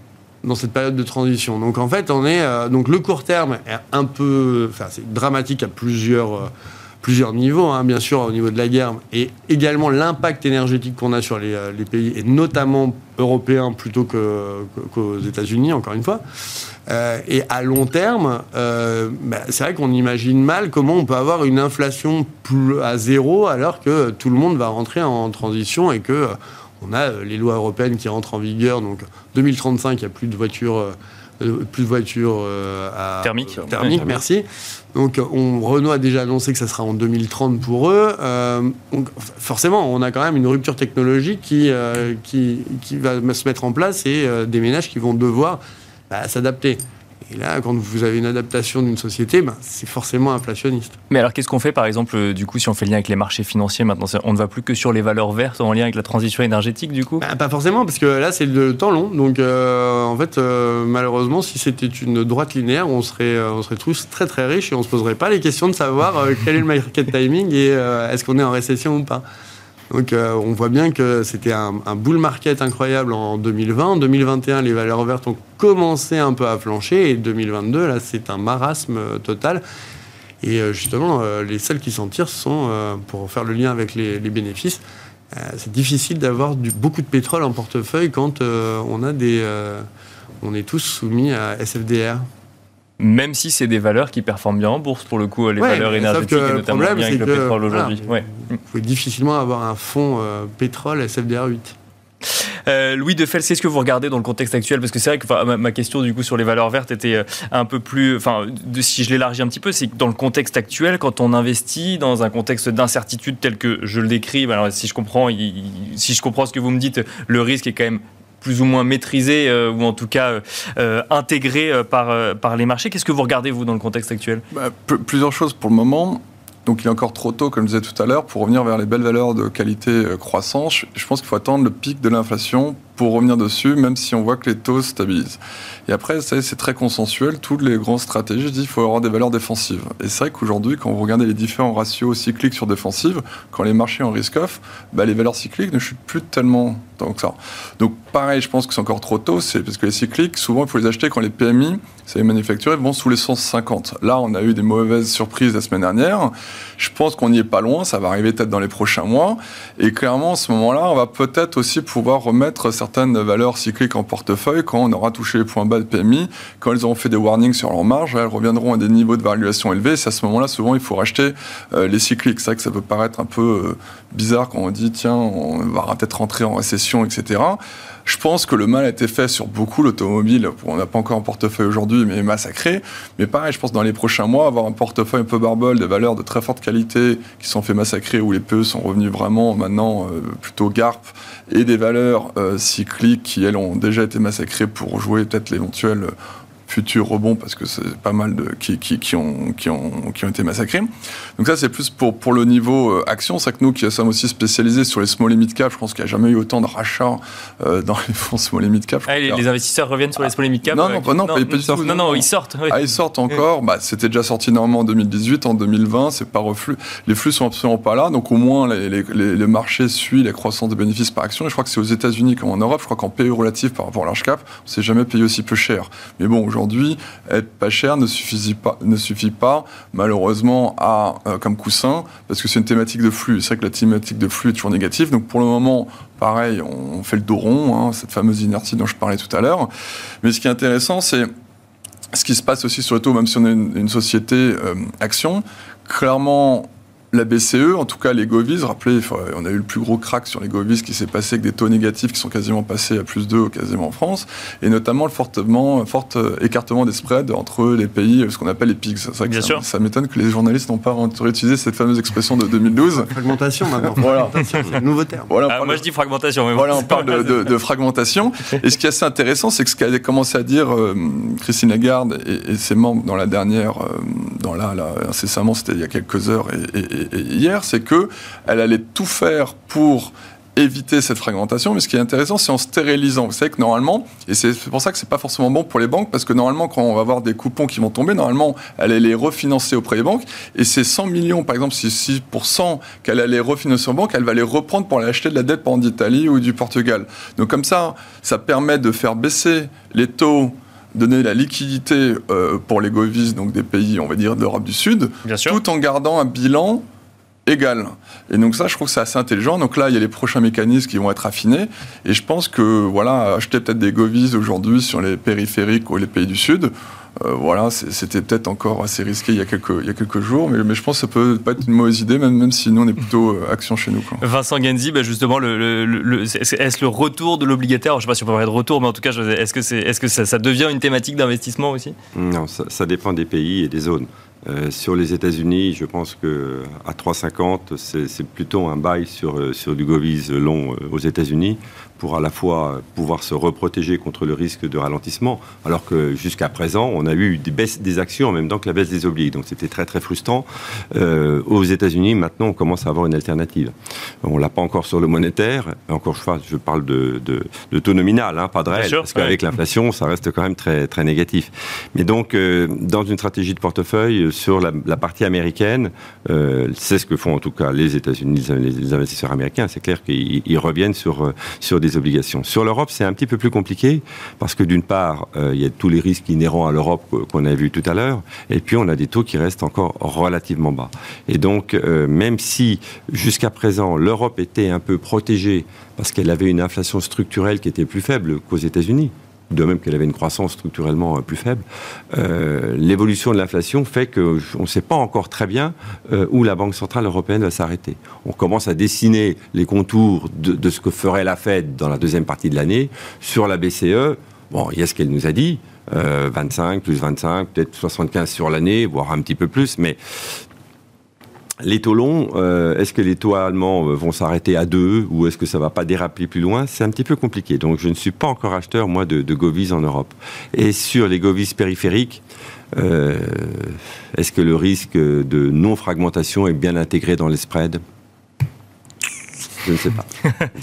dans cette période de transition. Donc en fait, on est euh, donc le court terme est un peu, enfin c'est dramatique à plusieurs euh, plusieurs niveaux, hein, bien sûr au niveau de la guerre et également l'impact énergétique qu'on a sur les, euh, pays et notamment européens plutôt qu'aux qu États-Unis encore une fois. Euh, et à long terme, euh, bah, c'est vrai qu'on imagine mal comment on peut avoir une inflation plus à zéro alors que tout le monde va rentrer en transition et que on a les lois européennes qui rentrent en vigueur. Donc 2035, il n'y a plus de voitures. Euh, plus de voitures euh, à thermique. thermique, merci. Donc on, Renault a déjà annoncé que ça sera en 2030 pour eux. Euh, donc, forcément, on a quand même une rupture technologique qui, euh, qui, qui, va se mettre en place et euh, des ménages qui vont devoir bah, s'adapter. Et là, quand vous avez une adaptation d'une société, ben, c'est forcément inflationniste. Mais alors, qu'est-ce qu'on fait, par exemple, du coup, si on fait le lien avec les marchés financiers maintenant? On ne va plus que sur les valeurs vertes en lien avec la transition énergétique, du coup? Ben, Pas forcément, parce que là, c'est le temps long. Donc, euh, en fait, euh, malheureusement, si c'était une droite linéaire, on serait, euh, on serait tous très très riches et on ne se poserait pas les questions de savoir euh, quel est le market timing et euh, est-ce qu'on est en récession ou pas. Donc euh, on voit bien que c'était un, bull market incroyable en 2020. En 2021, les valeurs vertes ont commencé un peu à flancher et 2022, là, c'est un marasme total. Et euh, justement, euh, les seuls qui s'en tirent sont, euh, pour faire le lien avec les, bénéfices, euh, c'est difficile d'avoir beaucoup de pétrole en portefeuille quand euh, on on est tous soumis à SFDR même si c'est des valeurs qui performent bien en bourse pour le coup, les ouais, valeurs énergétiques et notamment bien avec le que, pétrole aujourd'hui. Voilà, ouais. Vous pouvez difficilement avoir un fonds euh, pétrole SFDR 8. Euh, Louis Defel, c'est ce que vous regardez dans le contexte actuel? Parce que c'est vrai que ma, ma, question du coup sur les valeurs vertes était euh, un peu plus, enfin, si je l'élargis un petit peu, c'est que dans le contexte actuel, quand on investit dans un contexte d'incertitude tel que je le décris, alors si je comprends, il, si je comprends ce que vous me dites, le risque est quand même plus ou moins maîtrisé euh, ou en tout cas euh, intégré euh, par, par les marchés. Qu'est-ce que vous regardez, vous, dans le contexte actuel? Bah, Plusieurs choses pour le moment. Donc il est encore trop tôt, comme je disais tout à l'heure, pour revenir vers les belles valeurs de qualité croissance. Je pense qu'il faut attendre le pic de l'inflation pour revenir dessus, même si on voit que les taux se stabilisent. Et après, c'est très consensuel. Toutes les grandes stratégies disent qu'il faut avoir des valeurs défensives. Et c'est vrai qu'aujourd'hui, quand vous regardez les différents ratios cycliques sur défensive, quand les marchés en risk-off, bah, les valeurs cycliques ne chutent plus tellement tant que ça. Donc pareil, je pense que c'est encore trop tôt. C'est parce que les cycliques, souvent, il faut les acheter quand les PMI, c'est les manufacturiers, vont sous les 150. Là, on a eu des mauvaises surprises la semaine dernière. Je pense qu'on n'y est pas loin. Ça va arriver peut-être dans les prochains mois. Et clairement, à ce moment-là, on va peut-être aussi pouvoir remettre certains certaines valeurs cycliques en portefeuille, quand on aura touché les points bas de PMI, quand elles auront fait des warnings sur leur marge, elles reviendront à des niveaux de valuation élevés. C'est à ce moment-là, souvent, il faut racheter euh, les cycliques. C'est vrai que ça peut paraître un peu euh, bizarre quand on dit, tiens, on va peut-être rentrer en récession, etc. Je pense que le mal a été fait sur beaucoup l'automobile. On n'a pas encore un portefeuille aujourd'hui, mais massacré. Mais pareil, je pense dans les prochains mois, avoir un portefeuille un peu barbole, de valeurs de très forte qualité qui sont fait massacrer, où les PE sont revenus vraiment maintenant euh, plutôt GARP, et des valeurs euh, cycliques qui, elles, ont déjà été massacrées pour jouer peut-être l'éventuel futurs rebonds parce que c'est pas mal de qui, qui, qui, ont, qui, ont, qui ont été massacrés. Donc ça c'est plus pour, pour le niveau euh, action, c'est que nous qui sommes aussi spécialisés sur les small et mid cap, je pense qu'il n'y a jamais eu autant de rachats euh, dans les fonds small et mid cap. Ah, les, les, investisseurs reviennent sur les small et mid cap Non, non, pas, non, pas, du tout. Non, non, ils sortent. Ah, ils sortent encore. Bah, C'était déjà sorti normalement en 2018, en 2020, c'est pas reflux. Les flux sont absolument pas là, donc au moins les, les, les marchés suivent la croissance des bénéfices par action. Et je crois que c'est aux États-Unis comme en Europe, je crois qu'en PE relatif par rapport à large cap, on s'est jamais payé aussi peu cher. Mais bon, aujourd'hui, être pas cher ne suffit pas, ne suffit pas malheureusement à, euh, comme coussin, parce que c'est une thématique de flux. C'est vrai que la thématique de flux est toujours négative. Donc pour le moment, pareil, on fait le dos rond, hein, cette fameuse inertie dont je parlais tout à l'heure. Mais ce qui est intéressant, c'est ce qui se passe aussi sur le taux, même si on est une, société euh, action. Clairement, la BCE, en tout cas les Govies, rappelez, on a eu le plus gros crack sur les Govies qui s'est passé avec des taux négatifs qui sont quasiment passés à plus 2 quasiment en France, et notamment le fortement, fort euh, écartement des spreads entre les pays, ce qu'on appelle les PIGS. Ça, Bien ça, sûr. ça m'étonne que les journalistes n'ont pas réutilisé cette fameuse expression de 2012. Fragmentation maintenant. Voilà. C'est un nouveau terme. Voilà, Ah, moi de- je dis fragmentation. Mais bon, voilà, on parle de, mal. de- de fragmentation. Et ce qui est assez intéressant, c'est que ce qu'a commencé à dire euh, Christine Lagarde et, et ses membres dans la dernière, euh, dans la, la- incessamment, c'était il y a quelques heures et, et- et hier, c'est que elle allait tout faire pour éviter cette fragmentation, mais ce qui est intéressant, c'est en stérilisant. Vous savez que normalement, et c'est pour ça que c'est pas forcément bon pour les banques, parce que normalement, quand on va avoir des coupons qui vont tomber, normalement, elle allait les refinancer auprès des banques, et ces 100 millions, par exemple, si 6% qu'elle allait refinancer aux banques, elle va les reprendre pour aller acheter de la dette, par d'Italie ou du Portugal. Donc comme ça, ça permet de faire baisser les taux donner la liquidité euh, pour les govies, donc des pays, on va dire, d'Europe du Sud, Bien sûr. tout en gardant un bilan égal. Et donc ça, je trouve que c'est assez intelligent. Donc là, il y a les prochains mécanismes qui vont être affinés. Et je pense que, voilà, acheter peut-être des govies aujourd'hui sur les périphériques ou les pays du Sud, euh, voilà, c'était peut-être encore assez risqué il y a quelques, il y a quelques jours. Mais, mais je pense que ça peut pas être une mauvaise idée, même, même si nous, on est plutôt euh, action chez nous. Quoi. Vincent Genzi, bah, justement, le, le- le- est-ce le retour de l'obligataire? Je ne sais pas si on peut parler de retour, mais en tout cas, est-ce que, ça, ça devient une thématique d'investissement aussi? Non, ça, ça dépend des pays et des zones. Euh, sur les États-Unis, je pense que à 3,50, c'est plutôt un bail sur, sur du govies long aux États-Unis pour à la fois pouvoir se reprotéger contre le risque de ralentissement, alors que jusqu'à présent, on a eu des baisses des actions en même temps que la baisse des obliges. Donc c'était très très frustrant. Euh, aux États-Unis, maintenant, on commence à avoir une alternative. On l'a pas encore sur le monétaire. Encore, je, fasse- je parle de, de, de taux nominal, hein, pas de réel, sûr, parce qu'avec l'inflation, ça reste quand même très très négatif. Mais donc, euh, dans une stratégie de portefeuille, euh, sur la, la partie américaine, euh, c'est ce que font en tout cas les États-Unis, les, les investisseurs américains. C'est clair qu'ils ils reviennent sur, sur des obligations. Sur l'Europe, c'est un petit peu plus compliqué, parce que d'une part, euh, il y a tous les risques inhérents à l'Europe qu- qu'on a vu tout à l'heure, et puis on a des taux qui restent encore relativement bas. Et donc, euh, même si jusqu'à présent, l'Europe était un peu protégée, parce qu'elle avait une inflation structurelle qui était plus faible qu'aux États-Unis, de même qu'elle avait une croissance structurellement euh, plus faible, euh, l'évolution de l'inflation fait qu'on ne sait pas encore très bien euh, où la Banque Centrale Européenne va s'arrêter. On commence à dessiner les contours de, ce que ferait la Fed dans la deuxième partie de l'année. Sur la BCE, bon, il y a ce qu'elle nous a dit, euh, 25, plus 25, peut-être 75 sur l'année, voire un petit peu plus, mais les taux longs, euh, est-ce que les taux allemands euh, vont s'arrêter à 2 ou est-ce que ça va pas déraper plus loin? C'est un petit peu compliqué. Donc je ne suis pas encore acheteur, moi, de, de govies en Europe. Et sur les govies périphériques, euh, est-ce que le risque de non-fragmentation est bien intégré dans les spreads? Je ne sais pas.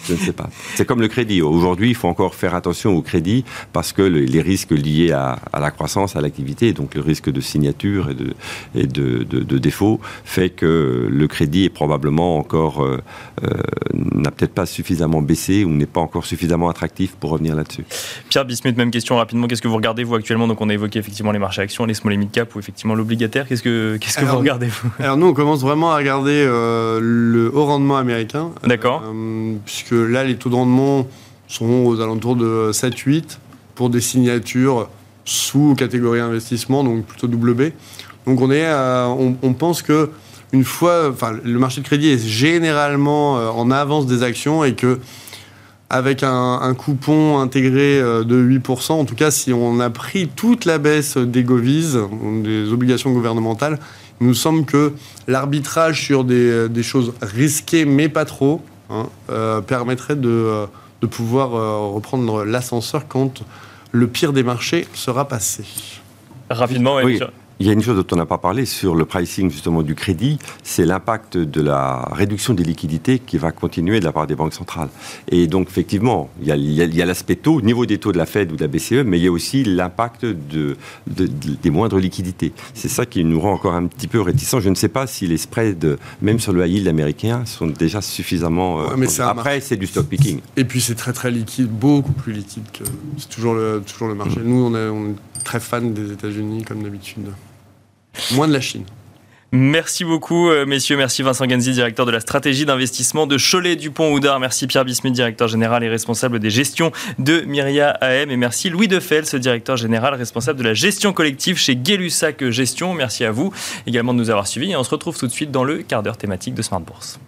Je ne sais pas. C'est comme le crédit. Aujourd'hui, il faut encore faire attention au crédit parce que le- les risques liés à, à la croissance, à l'activité, donc le risque de signature et de, et de, de- de défaut, fait que le crédit est probablement encore euh, euh, n'a peut-être pas suffisamment baissé ou n'est pas encore suffisamment attractif pour revenir là-dessus. Pierre Bismuth, même question rapidement. Qu'est-ce que vous regardez, vous, actuellement? Donc, on a évoqué effectivement les marchés actions, les small et mid cap ou effectivement l'obligataire. Qu'est-ce que, qu'est-ce que Alors, vous regardez, vous? Alors nous, on commence vraiment à regarder euh, le haut rendement américain. D'accord. Euh, puisque là, les taux de rendement sont aux alentours de 7-8 pour des signatures sous catégorie investissement, donc plutôt WB. Donc on, est, on, pense que une fois, enfin, le marché de crédit est généralement euh, en avance des actions et que avec un, coupon intégré euh, de 8%, en tout cas si on a pris toute la baisse des govies, des obligations gouvernementales, il nous semble que l'arbitrage sur des, choses risquées mais pas trop hein, euh, permettrait de, de pouvoir reprendre l'ascenseur quand le pire des marchés sera passé. Rapidement, oui. Il y a une chose dont on n'a pas parlé sur le pricing justement du crédit, c'est l'impact de la réduction des liquidités qui va continuer de la part des banques centrales. Et donc effectivement, il y a, l'aspect taux, niveau des taux de la Fed ou de la BCE, mais il y a aussi l'impact de, des moindres liquidités. C'est ça qui nous rend encore un petit peu réticents. Je ne sais pas si les spreads, même sur le high yield américain, sont déjà suffisamment... Après, c'est du stock picking. Et puis c'est très très liquide, beaucoup plus liquide que... C'est toujours le, toujours le marché. Mm. Nous, on est très fan des États-Unis comme d'habitude. Moins de la Chine. Merci beaucoup, euh, messieurs. Merci Vincent Ganzi, directeur de la stratégie d'investissement de Cholet Dupont Houdard. Merci Pierre Bismuth, directeur général et responsable des gestions de Myria AM. Et merci Louis Defels, directeur général responsable de la gestion collective chez Gay-Lussac Gestion. Merci à vous également de nous avoir suivis. Et on se retrouve tout de suite dans le quart d'heure thématique de Smart Bourse.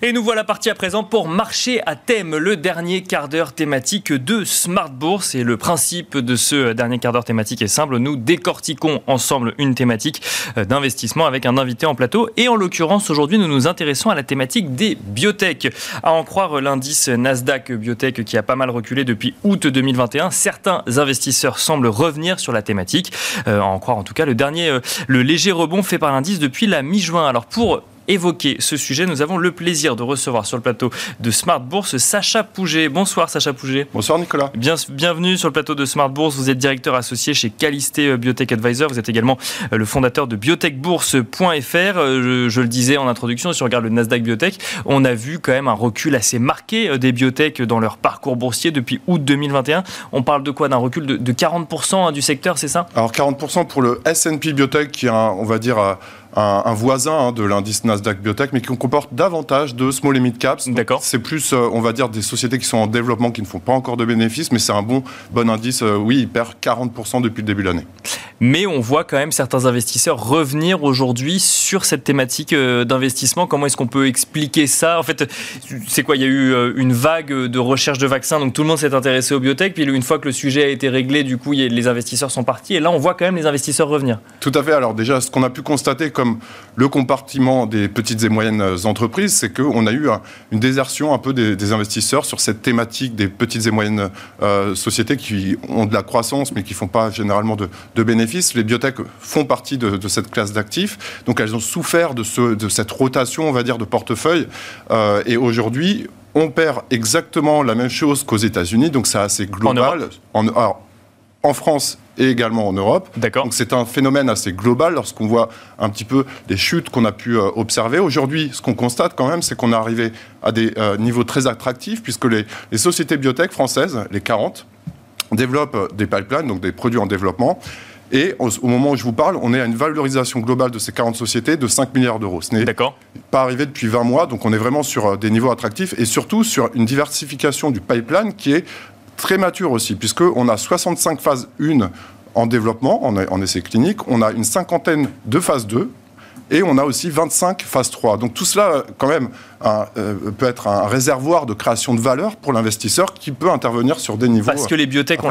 Et nous voilà partis à présent pour marcher à thème, le dernier quart d'heure thématique de Smart Bourse. Et le principe de ce dernier quart d'heure thématique est simple. Nous décortiquons ensemble une thématique euh, d'investissement avec un invité en plateau. Et en l'occurrence, aujourd'hui, nous nous intéressons à la thématique des biotech. À en croire l'indice Nasdaq Biotech qui a pas mal reculé depuis août 2021, certains investisseurs semblent revenir sur la thématique. Euh, à en croire en tout cas le dernier, euh, le léger rebond fait par l'indice depuis la mi-juin. Alors pour évoquer ce sujet, nous avons le plaisir de recevoir sur le plateau de Smart Bourse Sacha Pouget. Bonsoir Sacha Pouget. Bonsoir Nicolas. bienvenue sur le plateau de Smart Bourse. Vous êtes directeur associé chez Calisté euh, Biotech Advisor. Vous êtes également euh, le fondateur de biotechbourse.fr. Euh, je, le disais en introduction, si on regarde le Nasdaq Biotech, on a vu quand même un recul assez marqué des biotech dans leur parcours boursier depuis août 2021. On parle de quoi? D'un recul de, 40% hein, du secteur, c'est ça? Alors 40% pour le S&P Biotech qui est, on va dire, un, voisin hein, de l'indice Nasdaq Biotech, mais qui comporte davantage de small et mid caps. D'accord. C'est plus, euh, on va dire, des sociétés qui sont en développement, qui ne font pas encore de bénéfices, mais c'est un bon, bon indice. Euh, oui, il perd 40% depuis le début de l'année. Mais on voit quand même certains investisseurs revenir aujourd'hui sur cette thématique euh, d'investissement. Comment est-ce qu'on peut expliquer ça? En fait, c'est quoi? Il y a eu une vague de recherche de vaccins, donc tout le monde s'est intéressé aux biotech. Puis une fois que le sujet a été réglé, du coup, les investisseurs sont partis. Et là, on voit quand même les investisseurs revenir. Tout à fait. Alors déjà, ce qu'on a pu constater comme le compartiment des petites et moyennes entreprises, c'est qu'on a eu une désertion un peu des, investisseurs sur cette thématique des petites et moyennes euh, sociétés qui ont de la croissance mais qui ne font pas généralement de, bénéfices. Les biotech font partie de, cette classe d'actifs, donc elles ont souffert de, cette rotation, on va dire, de portefeuille. Euh, et aujourd'hui, on perd exactement la même chose qu'aux États-Unis, donc c'est assez global. En, en France et également en Europe. D'accord. Donc c'est un phénomène assez global lorsqu'on voit un petit peu les chutes qu'on a pu euh, observer. Aujourd'hui, ce qu'on constate quand même, c'est qu'on est arrivé à des euh, niveaux très attractifs puisque les, sociétés biotech françaises, les 40, développent des pipelines, donc des produits en développement. Et au, moment où je vous parle, on est à une valorisation globale de ces 40 sociétés de 5 milliards d'euros. Ce n'est pas arrivé depuis 20 mois, donc on est vraiment sur euh, des niveaux attractifs et surtout sur une diversification du pipeline qui est très mature aussi, puisqu'on a 65 phases 1 en développement, en, en essai clinique, on a une cinquantaine de phases 2, et on a aussi 25 phases 3. Donc tout cela, quand même, euh, peut être un réservoir de création de valeur pour l'investisseur qui peut intervenir sur des niveaux. Parce que les biotech, on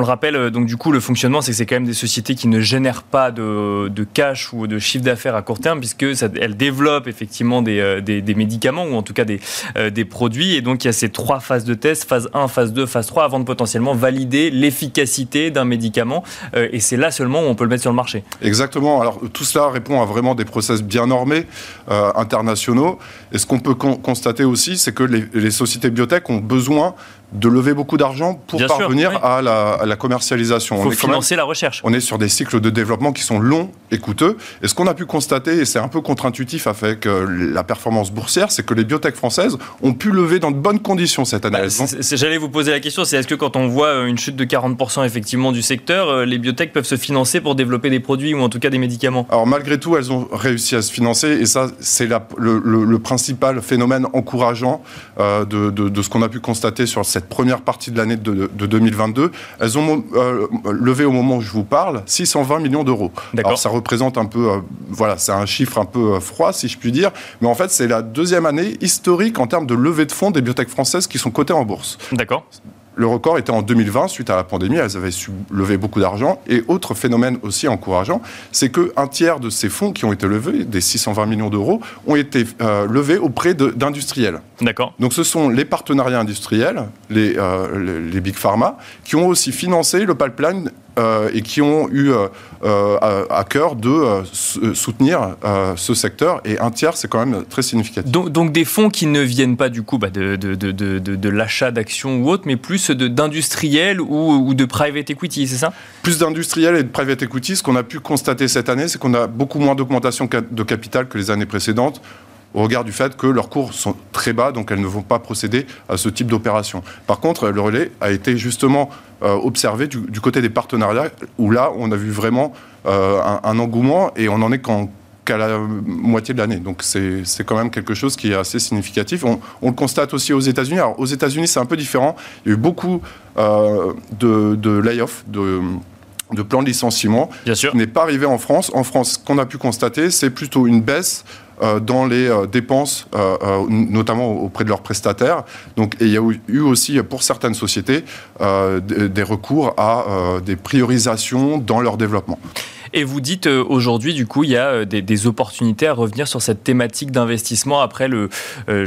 le, rappelle, euh, donc du coup, le fonctionnement, c'est que c'est quand même des sociétés qui ne génèrent pas de, cash ou de chiffre d'affaires à court terme, puisque elles développent effectivement euh, des, des, médicaments ou en tout cas des, des produits. Et donc il y a ces trois phases de test, phase 1, phase 2, phase 3, avant de potentiellement valider l'efficacité d'un médicament. et c'est là seulement où on peut le mettre sur le marché. Exactement. Alors tout cela répond à vraiment des process bien normés, internationaux. Et ce qu'on peut constater aussi, c'est que les, sociétés biotech ont besoin de lever beaucoup d'argent pour Bien sûr, parvenir oui. à, la, à la commercialisation. Il On faut même- financer la recherche. on est sur des cycles de développement qui sont longs et coûteux. Et ce qu'on a pu constater, et c'est un peu contre-intuitif avec euh, la performance boursière, c'est que les biotech françaises ont pu lever dans de bonnes conditions cette année. Bah, c'est- c'est- J'allais vous poser la question, c'est est-ce que quand on voit euh, une chute de 40% effectivement du secteur, euh, les biotech peuvent se financer pour développer des produits ou en tout cas des médicaments? Alors malgré tout, elles ont réussi à se financer et ça, c'est la- le, le- le principal phénomène encourageant euh, de, de- de ce qu'on a pu constater sur cette première partie de l'année de, de 2022. Elles ont euh, levé au moment où je vous parle 620 millions d'euros. D'accord. Alors ça représente un peu, euh, voilà, c'est un chiffre un peu euh, froid si je puis dire, mais en fait c'est la deuxième année historique en termes de levée de fonds des biotech françaises qui sont cotées en bourse. D'accord. Le record était en 2020, suite à la pandémie, elles avaient su lever beaucoup d'argent. Et autre phénomène aussi encourageant, c'est qu'un tiers de ces fonds qui ont été levés, des 620 millions d'euros, ont été euh, levés auprès d'industriels. D'accord. Donc ce sont les partenariats industriels, les, euh, les, les big pharma, qui ont aussi financé le pipeline euh, et qui ont eu euh, euh, à, à cœur de soutenir ce secteur. Et un tiers, c'est quand même très significatif. Donc, donc des fonds qui ne viennent pas du coup bah, de, de, de, de, de- de l'achat d'actions ou autre, mais plus d'industriels ou, ou de private equity, c'est ça? Plus d'industriels et de private equity. Ce qu'on a pu constater cette année, c'est qu'on a beaucoup moins d'augmentation de capital que les années précédentes au regard du fait que leurs cours sont très bas, donc elles ne vont pas procéder à ce type d'opération. Par contre, le relais a été justement euh, observé du, du côté des partenariats, où là, on a vu vraiment euh, un, un engouement, et on en est qu'en- qu'à la moitié de l'année. Donc c'est quand même quelque chose qui est assez significatif. On, on le constate aussi aux États-Unis. Alors aux États-Unis, c'est un peu différent. Il y a eu beaucoup euh, de, de layoffs, de, de plans de licenciement Bien sûr. qui n'est pas arrivé en France. En France, ce qu'on a pu constater, c'est plutôt une baisse euh, dans les euh, dépenses, euh, euh, notamment auprès de leurs prestataires. Donc, et il y a eu- aussi, pour certaines sociétés, euh, des recours à euh, des priorisations dans leur développement. Et vous dites euh, aujourd'hui, du coup, il y a euh, des, opportunités à revenir sur cette thématique d'investissement après euh,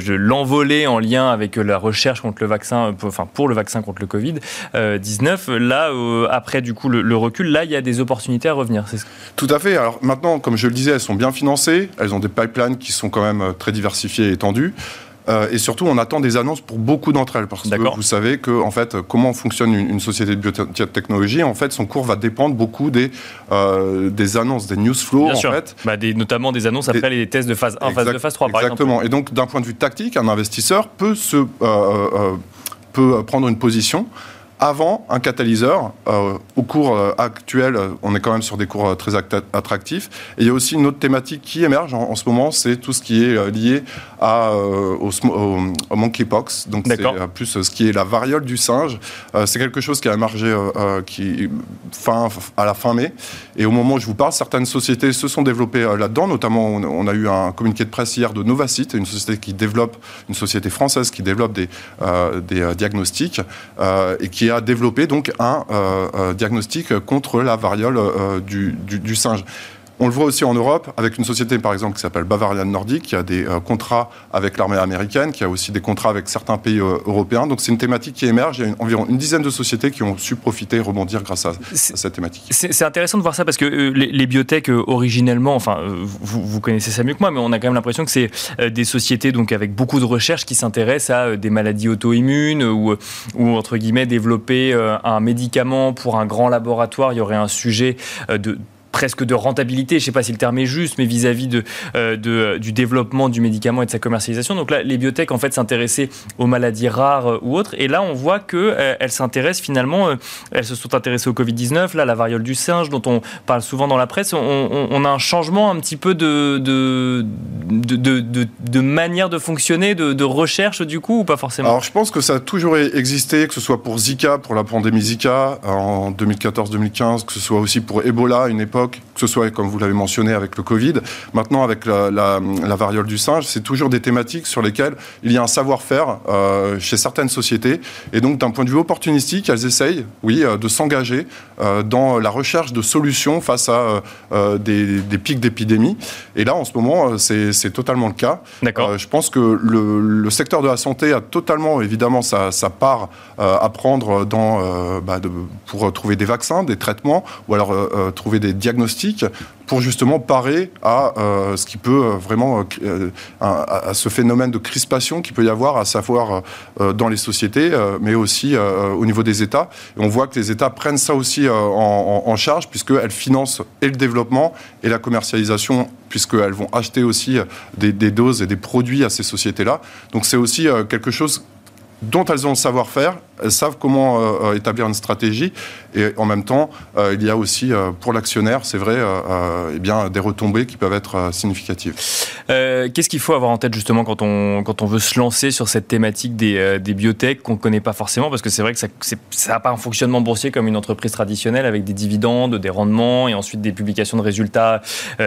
l'envolée en lien avec la recherche contre le vaccin, pour- enfin pour le vaccin contre le Covid euh, 19. Là, après du coup le, recul, là, il y a des opportunités à revenir. Ce- Tout à fait. Alors maintenant, comme je le disais, elles sont bien financées. Elles ont des pipelines qui sont quand même très diversifiés et étendus. Euh, et surtout, on attend des annonces pour beaucoup d'entre elles. Parce que vous savez que, en fait, comment fonctionne une, une société de biotechnologie En fait, son cours va dépendre beaucoup des, euh, des annonces, des news flows. Bien en sûr. fait. Bah, des, notamment des annonces après les tests de phase 1, phase Exact- 2, phase 3, par exemple. Exactement. Et donc, d'un point de vue tactique, un investisseur peut, se, euh, peut prendre une position avant un catalyseur. Euh, au cours euh, actuel, euh, on est quand même sur des cours très attractifs. Et il y a aussi une autre thématique qui émerge en, en ce moment, c'est tout ce qui est lié à, euh, au, au- au monkeypox. Donc, c'est plus ce qui est la variole du singe. Euh, c'est quelque chose qui a émergé qui, fin, à la fin mai. Et au moment où je vous parle, certaines sociétés se sont développées là-dedans. Notamment, on, on a eu un communiqué de presse hier de Novacite, une société qui développe, une société française qui développe des, des diagnostics et qui a développé donc un euh, euh, diagnostic contre la variole euh, du, singe. On le voit aussi en Europe avec une société par exemple qui s'appelle Bavarian Nordic qui a des euh, contrats avec l'armée américaine, qui a aussi des contrats avec certains pays euh, européens. Donc c'est une thématique qui émerge. Il y a une- environ une dizaine de sociétés qui ont su profiter et rebondir grâce à, cette thématique. C'est intéressant de voir ça parce que euh, les, les biotech originellement, enfin vous, vous connaissez ça mieux que moi, mais on a quand même l'impression que c'est des sociétés donc avec beaucoup de recherche qui s'intéressent à des maladies auto-immunes ou, ou entre guillemets développer un médicament pour un grand laboratoire. Il y aurait un sujet de presque de rentabilité, je ne sais pas si le terme est juste, mais vis-à-vis de, euh, euh, du développement du médicament et de sa commercialisation. Donc là, les biotech en fait s'intéressaient aux maladies rares euh, ou autres, et là on voit que euh, elles s'intéressent finalement, elles se sont intéressées au Covid-19, là la variole du singe dont on parle souvent dans la presse, on, a un changement un petit peu de, de, de, de, manière de fonctionner, de, recherche du coup, ou pas forcément? Alors je pense que ça a toujours existé, que ce soit pour Zika, pour la pandémie Zika en 2014-2015, que ce soit aussi pour Ebola une époque, que ce soit, comme vous l'avez mentionné, avec le Covid. Maintenant, avec la, la- la variole du singe, c'est toujours des thématiques sur lesquelles il y a un savoir-faire euh, chez certaines sociétés. Et donc, d'un point de vue opportunistique, elles essayent, oui, euh, de s'engager euh, dans la recherche de solutions face à euh, des, des pics d'épidémie. Et là, en ce moment, c'est totalement le cas. D'accord. Je pense que le, le secteur de la santé a totalement, évidemment, sa, sa part à prendre dans, bah, de- pour trouver des vaccins, des traitements, ou alors trouver des diagnostics diagnostic pour justement parer à ce qui peut vraiment à, ce phénomène de crispation qui peut y avoir, à savoir dans les sociétés, mais aussi au niveau des États. On voit que les États prennent ça aussi en, en charge puisqu'elles financent et le développement et la commercialisation puisqu'elles vont acheter aussi des, des, doses et des produits à ces sociétés-là. Donc c'est aussi quelque chose dont elles ont le savoir-faire, elles savent comment euh, euh, établir une stratégie, et en même temps, euh, il y a aussi pour l'actionnaire, c'est vrai, eh bien, des retombées qui peuvent être significatives. Qu'est-ce qu'il faut avoir en tête justement quand on, quand on veut se lancer sur cette thématique des, des biotech qu'on ne connaît pas forcément? Parce que c'est vrai que ça n'a pas un fonctionnement boursier comme une entreprise traditionnelle avec des dividendes, des rendements et ensuite des publications de résultats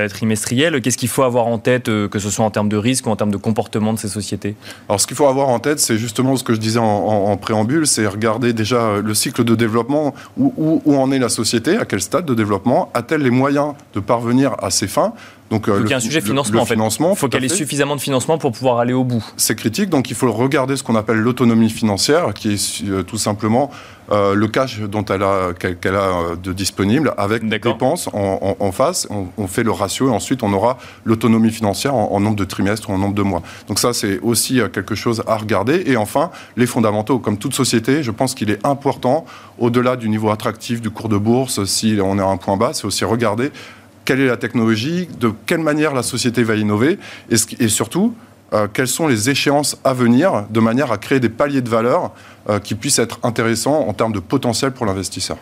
trimestriels. Qu'est-ce qu'il faut avoir en tête, que ce soit en termes de risque ou en termes de comportement de ces sociétés? Alors ce qu'il faut avoir en tête, c'est justement ce que je disais en, préambule, c'est regarder déjà le cycle de développement, où, en est la société, à quel stade de développement, a-t-elle les moyens de parvenir à ses fins donc, euh, il y a un sujet financement, en fait. Il faut qu'elle ait suffisamment de financement pour pouvoir aller au bout. C'est critique, donc il faut regarder ce qu'on appelle l'autonomie financière, qui est euh, tout simplement euh, le cash dont elle a, qu'elle a de disponible avec dépenses en, face. On, fait le ratio et ensuite on aura l'autonomie financière en, nombre de trimestres ou en nombre de mois. Donc ça, c'est aussi quelque chose à regarder. Et enfin, les fondamentaux. Comme toute société, je pense qu'il est important, au-delà du niveau attractif du cours de bourse, si on est à un point bas, c'est aussi regarder quelle est la technologie, de quelle manière la société va innover, et, surtout, euh, quelles sont les échéances à venir, de manière à créer des paliers de valeur euh, qui puisse être intéressant en termes de potentiel pour l'investisseur.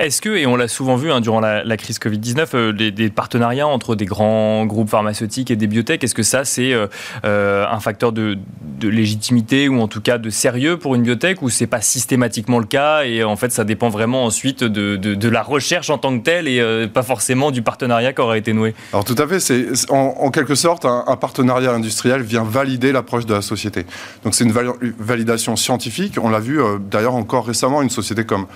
Est-ce que, et on l'a souvent vu hein, durant la, crise Covid-19, euh, des partenariats entre des grands groupes pharmaceutiques et des biotech, est-ce que ça c'est euh, un facteur de, légitimité ou en tout cas de sérieux pour une biotech ou c'est pas systématiquement le cas et en fait ça dépend vraiment ensuite de, de, la recherche en tant que telle et pas forcément du partenariat qui aura été noué? Alors tout à fait, c'est en, quelque sorte un, un, partenariat industriel vient valider l'approche de la société. Donc c'est une validation scientifique, on l'a vu euh, d'ailleurs encore récemment une société comme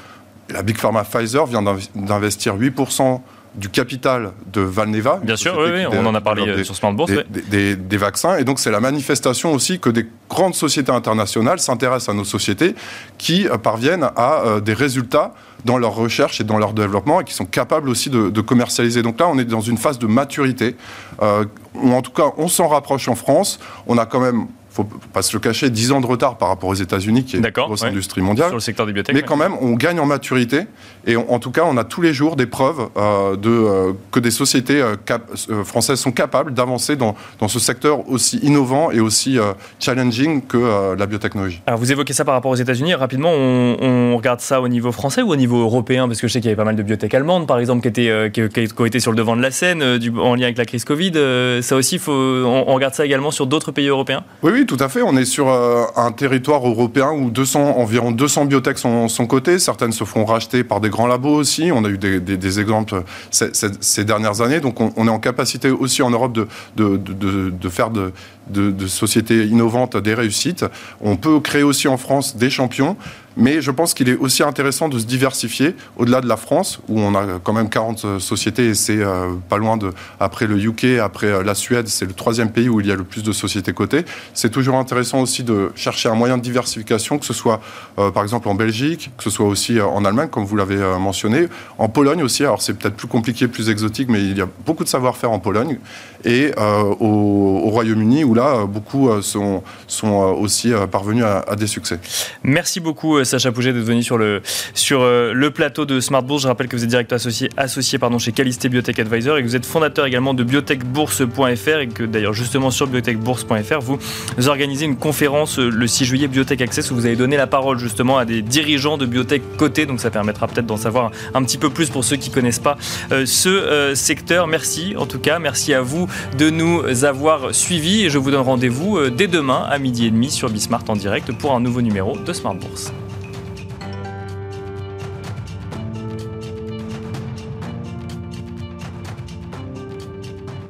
la Big Pharma Pfizer vient d'investir 8% du capital de Valneva. Bien sûr, oui, on en a parlé euh, sur Smart Bourse. Des, des, vaccins. Et donc, c'est la manifestation aussi que des grandes sociétés internationales s'intéressent à nos sociétés qui euh, parviennent à des résultats dans leur recherche et dans leur développement et qui sont capables aussi de, commercialiser. Donc là, on est dans une phase de maturité. ou en tout cas, on s'en rapproche en France. On a quand même faut pas se le cacher, 10 ans de retard par rapport aux États-Unis, qui est une grosse industrie mondiale. Sur le secteur des biotech. Mais quand même, on gagne en maturité. Et en tout cas, on a tous les jours des preuves euh, de, euh, que des sociétés euh, françaises sont capables d'avancer dans, dans, ce secteur aussi innovant et aussi challenging que la biotechnologie. Alors, vous évoquez ça par rapport aux États-Unis. Rapidement, on, regarde ça au niveau français ou au niveau européen? Parce que je sais qu'il y avait pas mal de biotech allemandes, par exemple, qui, étaient, qui, ont été sur le devant de la scène du, en lien avec la crise Covid. ça aussi, faut, on, on regarde ça également sur d'autres pays européens? Oui, oui tout à fait. On est sur euh, un territoire européen où 200, environ 200 biotech sont, sont cotées. Certaines se font racheter par des grands labos aussi. On a eu des, exemples ces, dernières années. Donc, on, est en capacité aussi en Europe de, faire de, sociétés innovantes des réussites. On peut créer aussi en France des champions, mais je pense qu'il est aussi intéressant de se diversifier au-delà de la France, où on a quand même 40 sociétés et c'est euh, pas loin de. Après le UK, après euh, la Suède, c'est le troisième pays où il y a le plus de sociétés cotées. C'est toujours intéressant aussi de chercher un moyen de diversification, que ce soit euh, par exemple en Belgique, que ce soit aussi en Allemagne, comme vous l'avez mentionné, en Pologne aussi. Alors c'est peut-être plus compliqué, plus exotique, mais il y a beaucoup de savoir-faire en Pologne et au, au Royaume-Uni, où là, euh, beaucoup euh, sont, euh, aussi parvenus à, des succès. Merci beaucoup, Sacha Pouget, d'être venu sur le, sur le plateau de Smart Bourse. Je rappelle que vous êtes directeur associé, associé pardon, chez Calisté Biotech Advisor et que vous êtes fondateur également de biotechbourse.fr et que d'ailleurs, justement, sur biotechbourse.fr, vous, organisez une conférence le 6 juillet Biotech Access où vous avez donné la parole justement à des dirigeants de biotech cotés. Donc, ça permettra peut-être d'en savoir un petit peu plus pour ceux qui ne connaissent pas ce secteur. Merci en tout cas. Merci à vous de nous avoir suivis et je vous donne rendez-vous euh, dès demain à midi et demi sur Bismart en direct pour un nouveau numéro de Smart Bourse.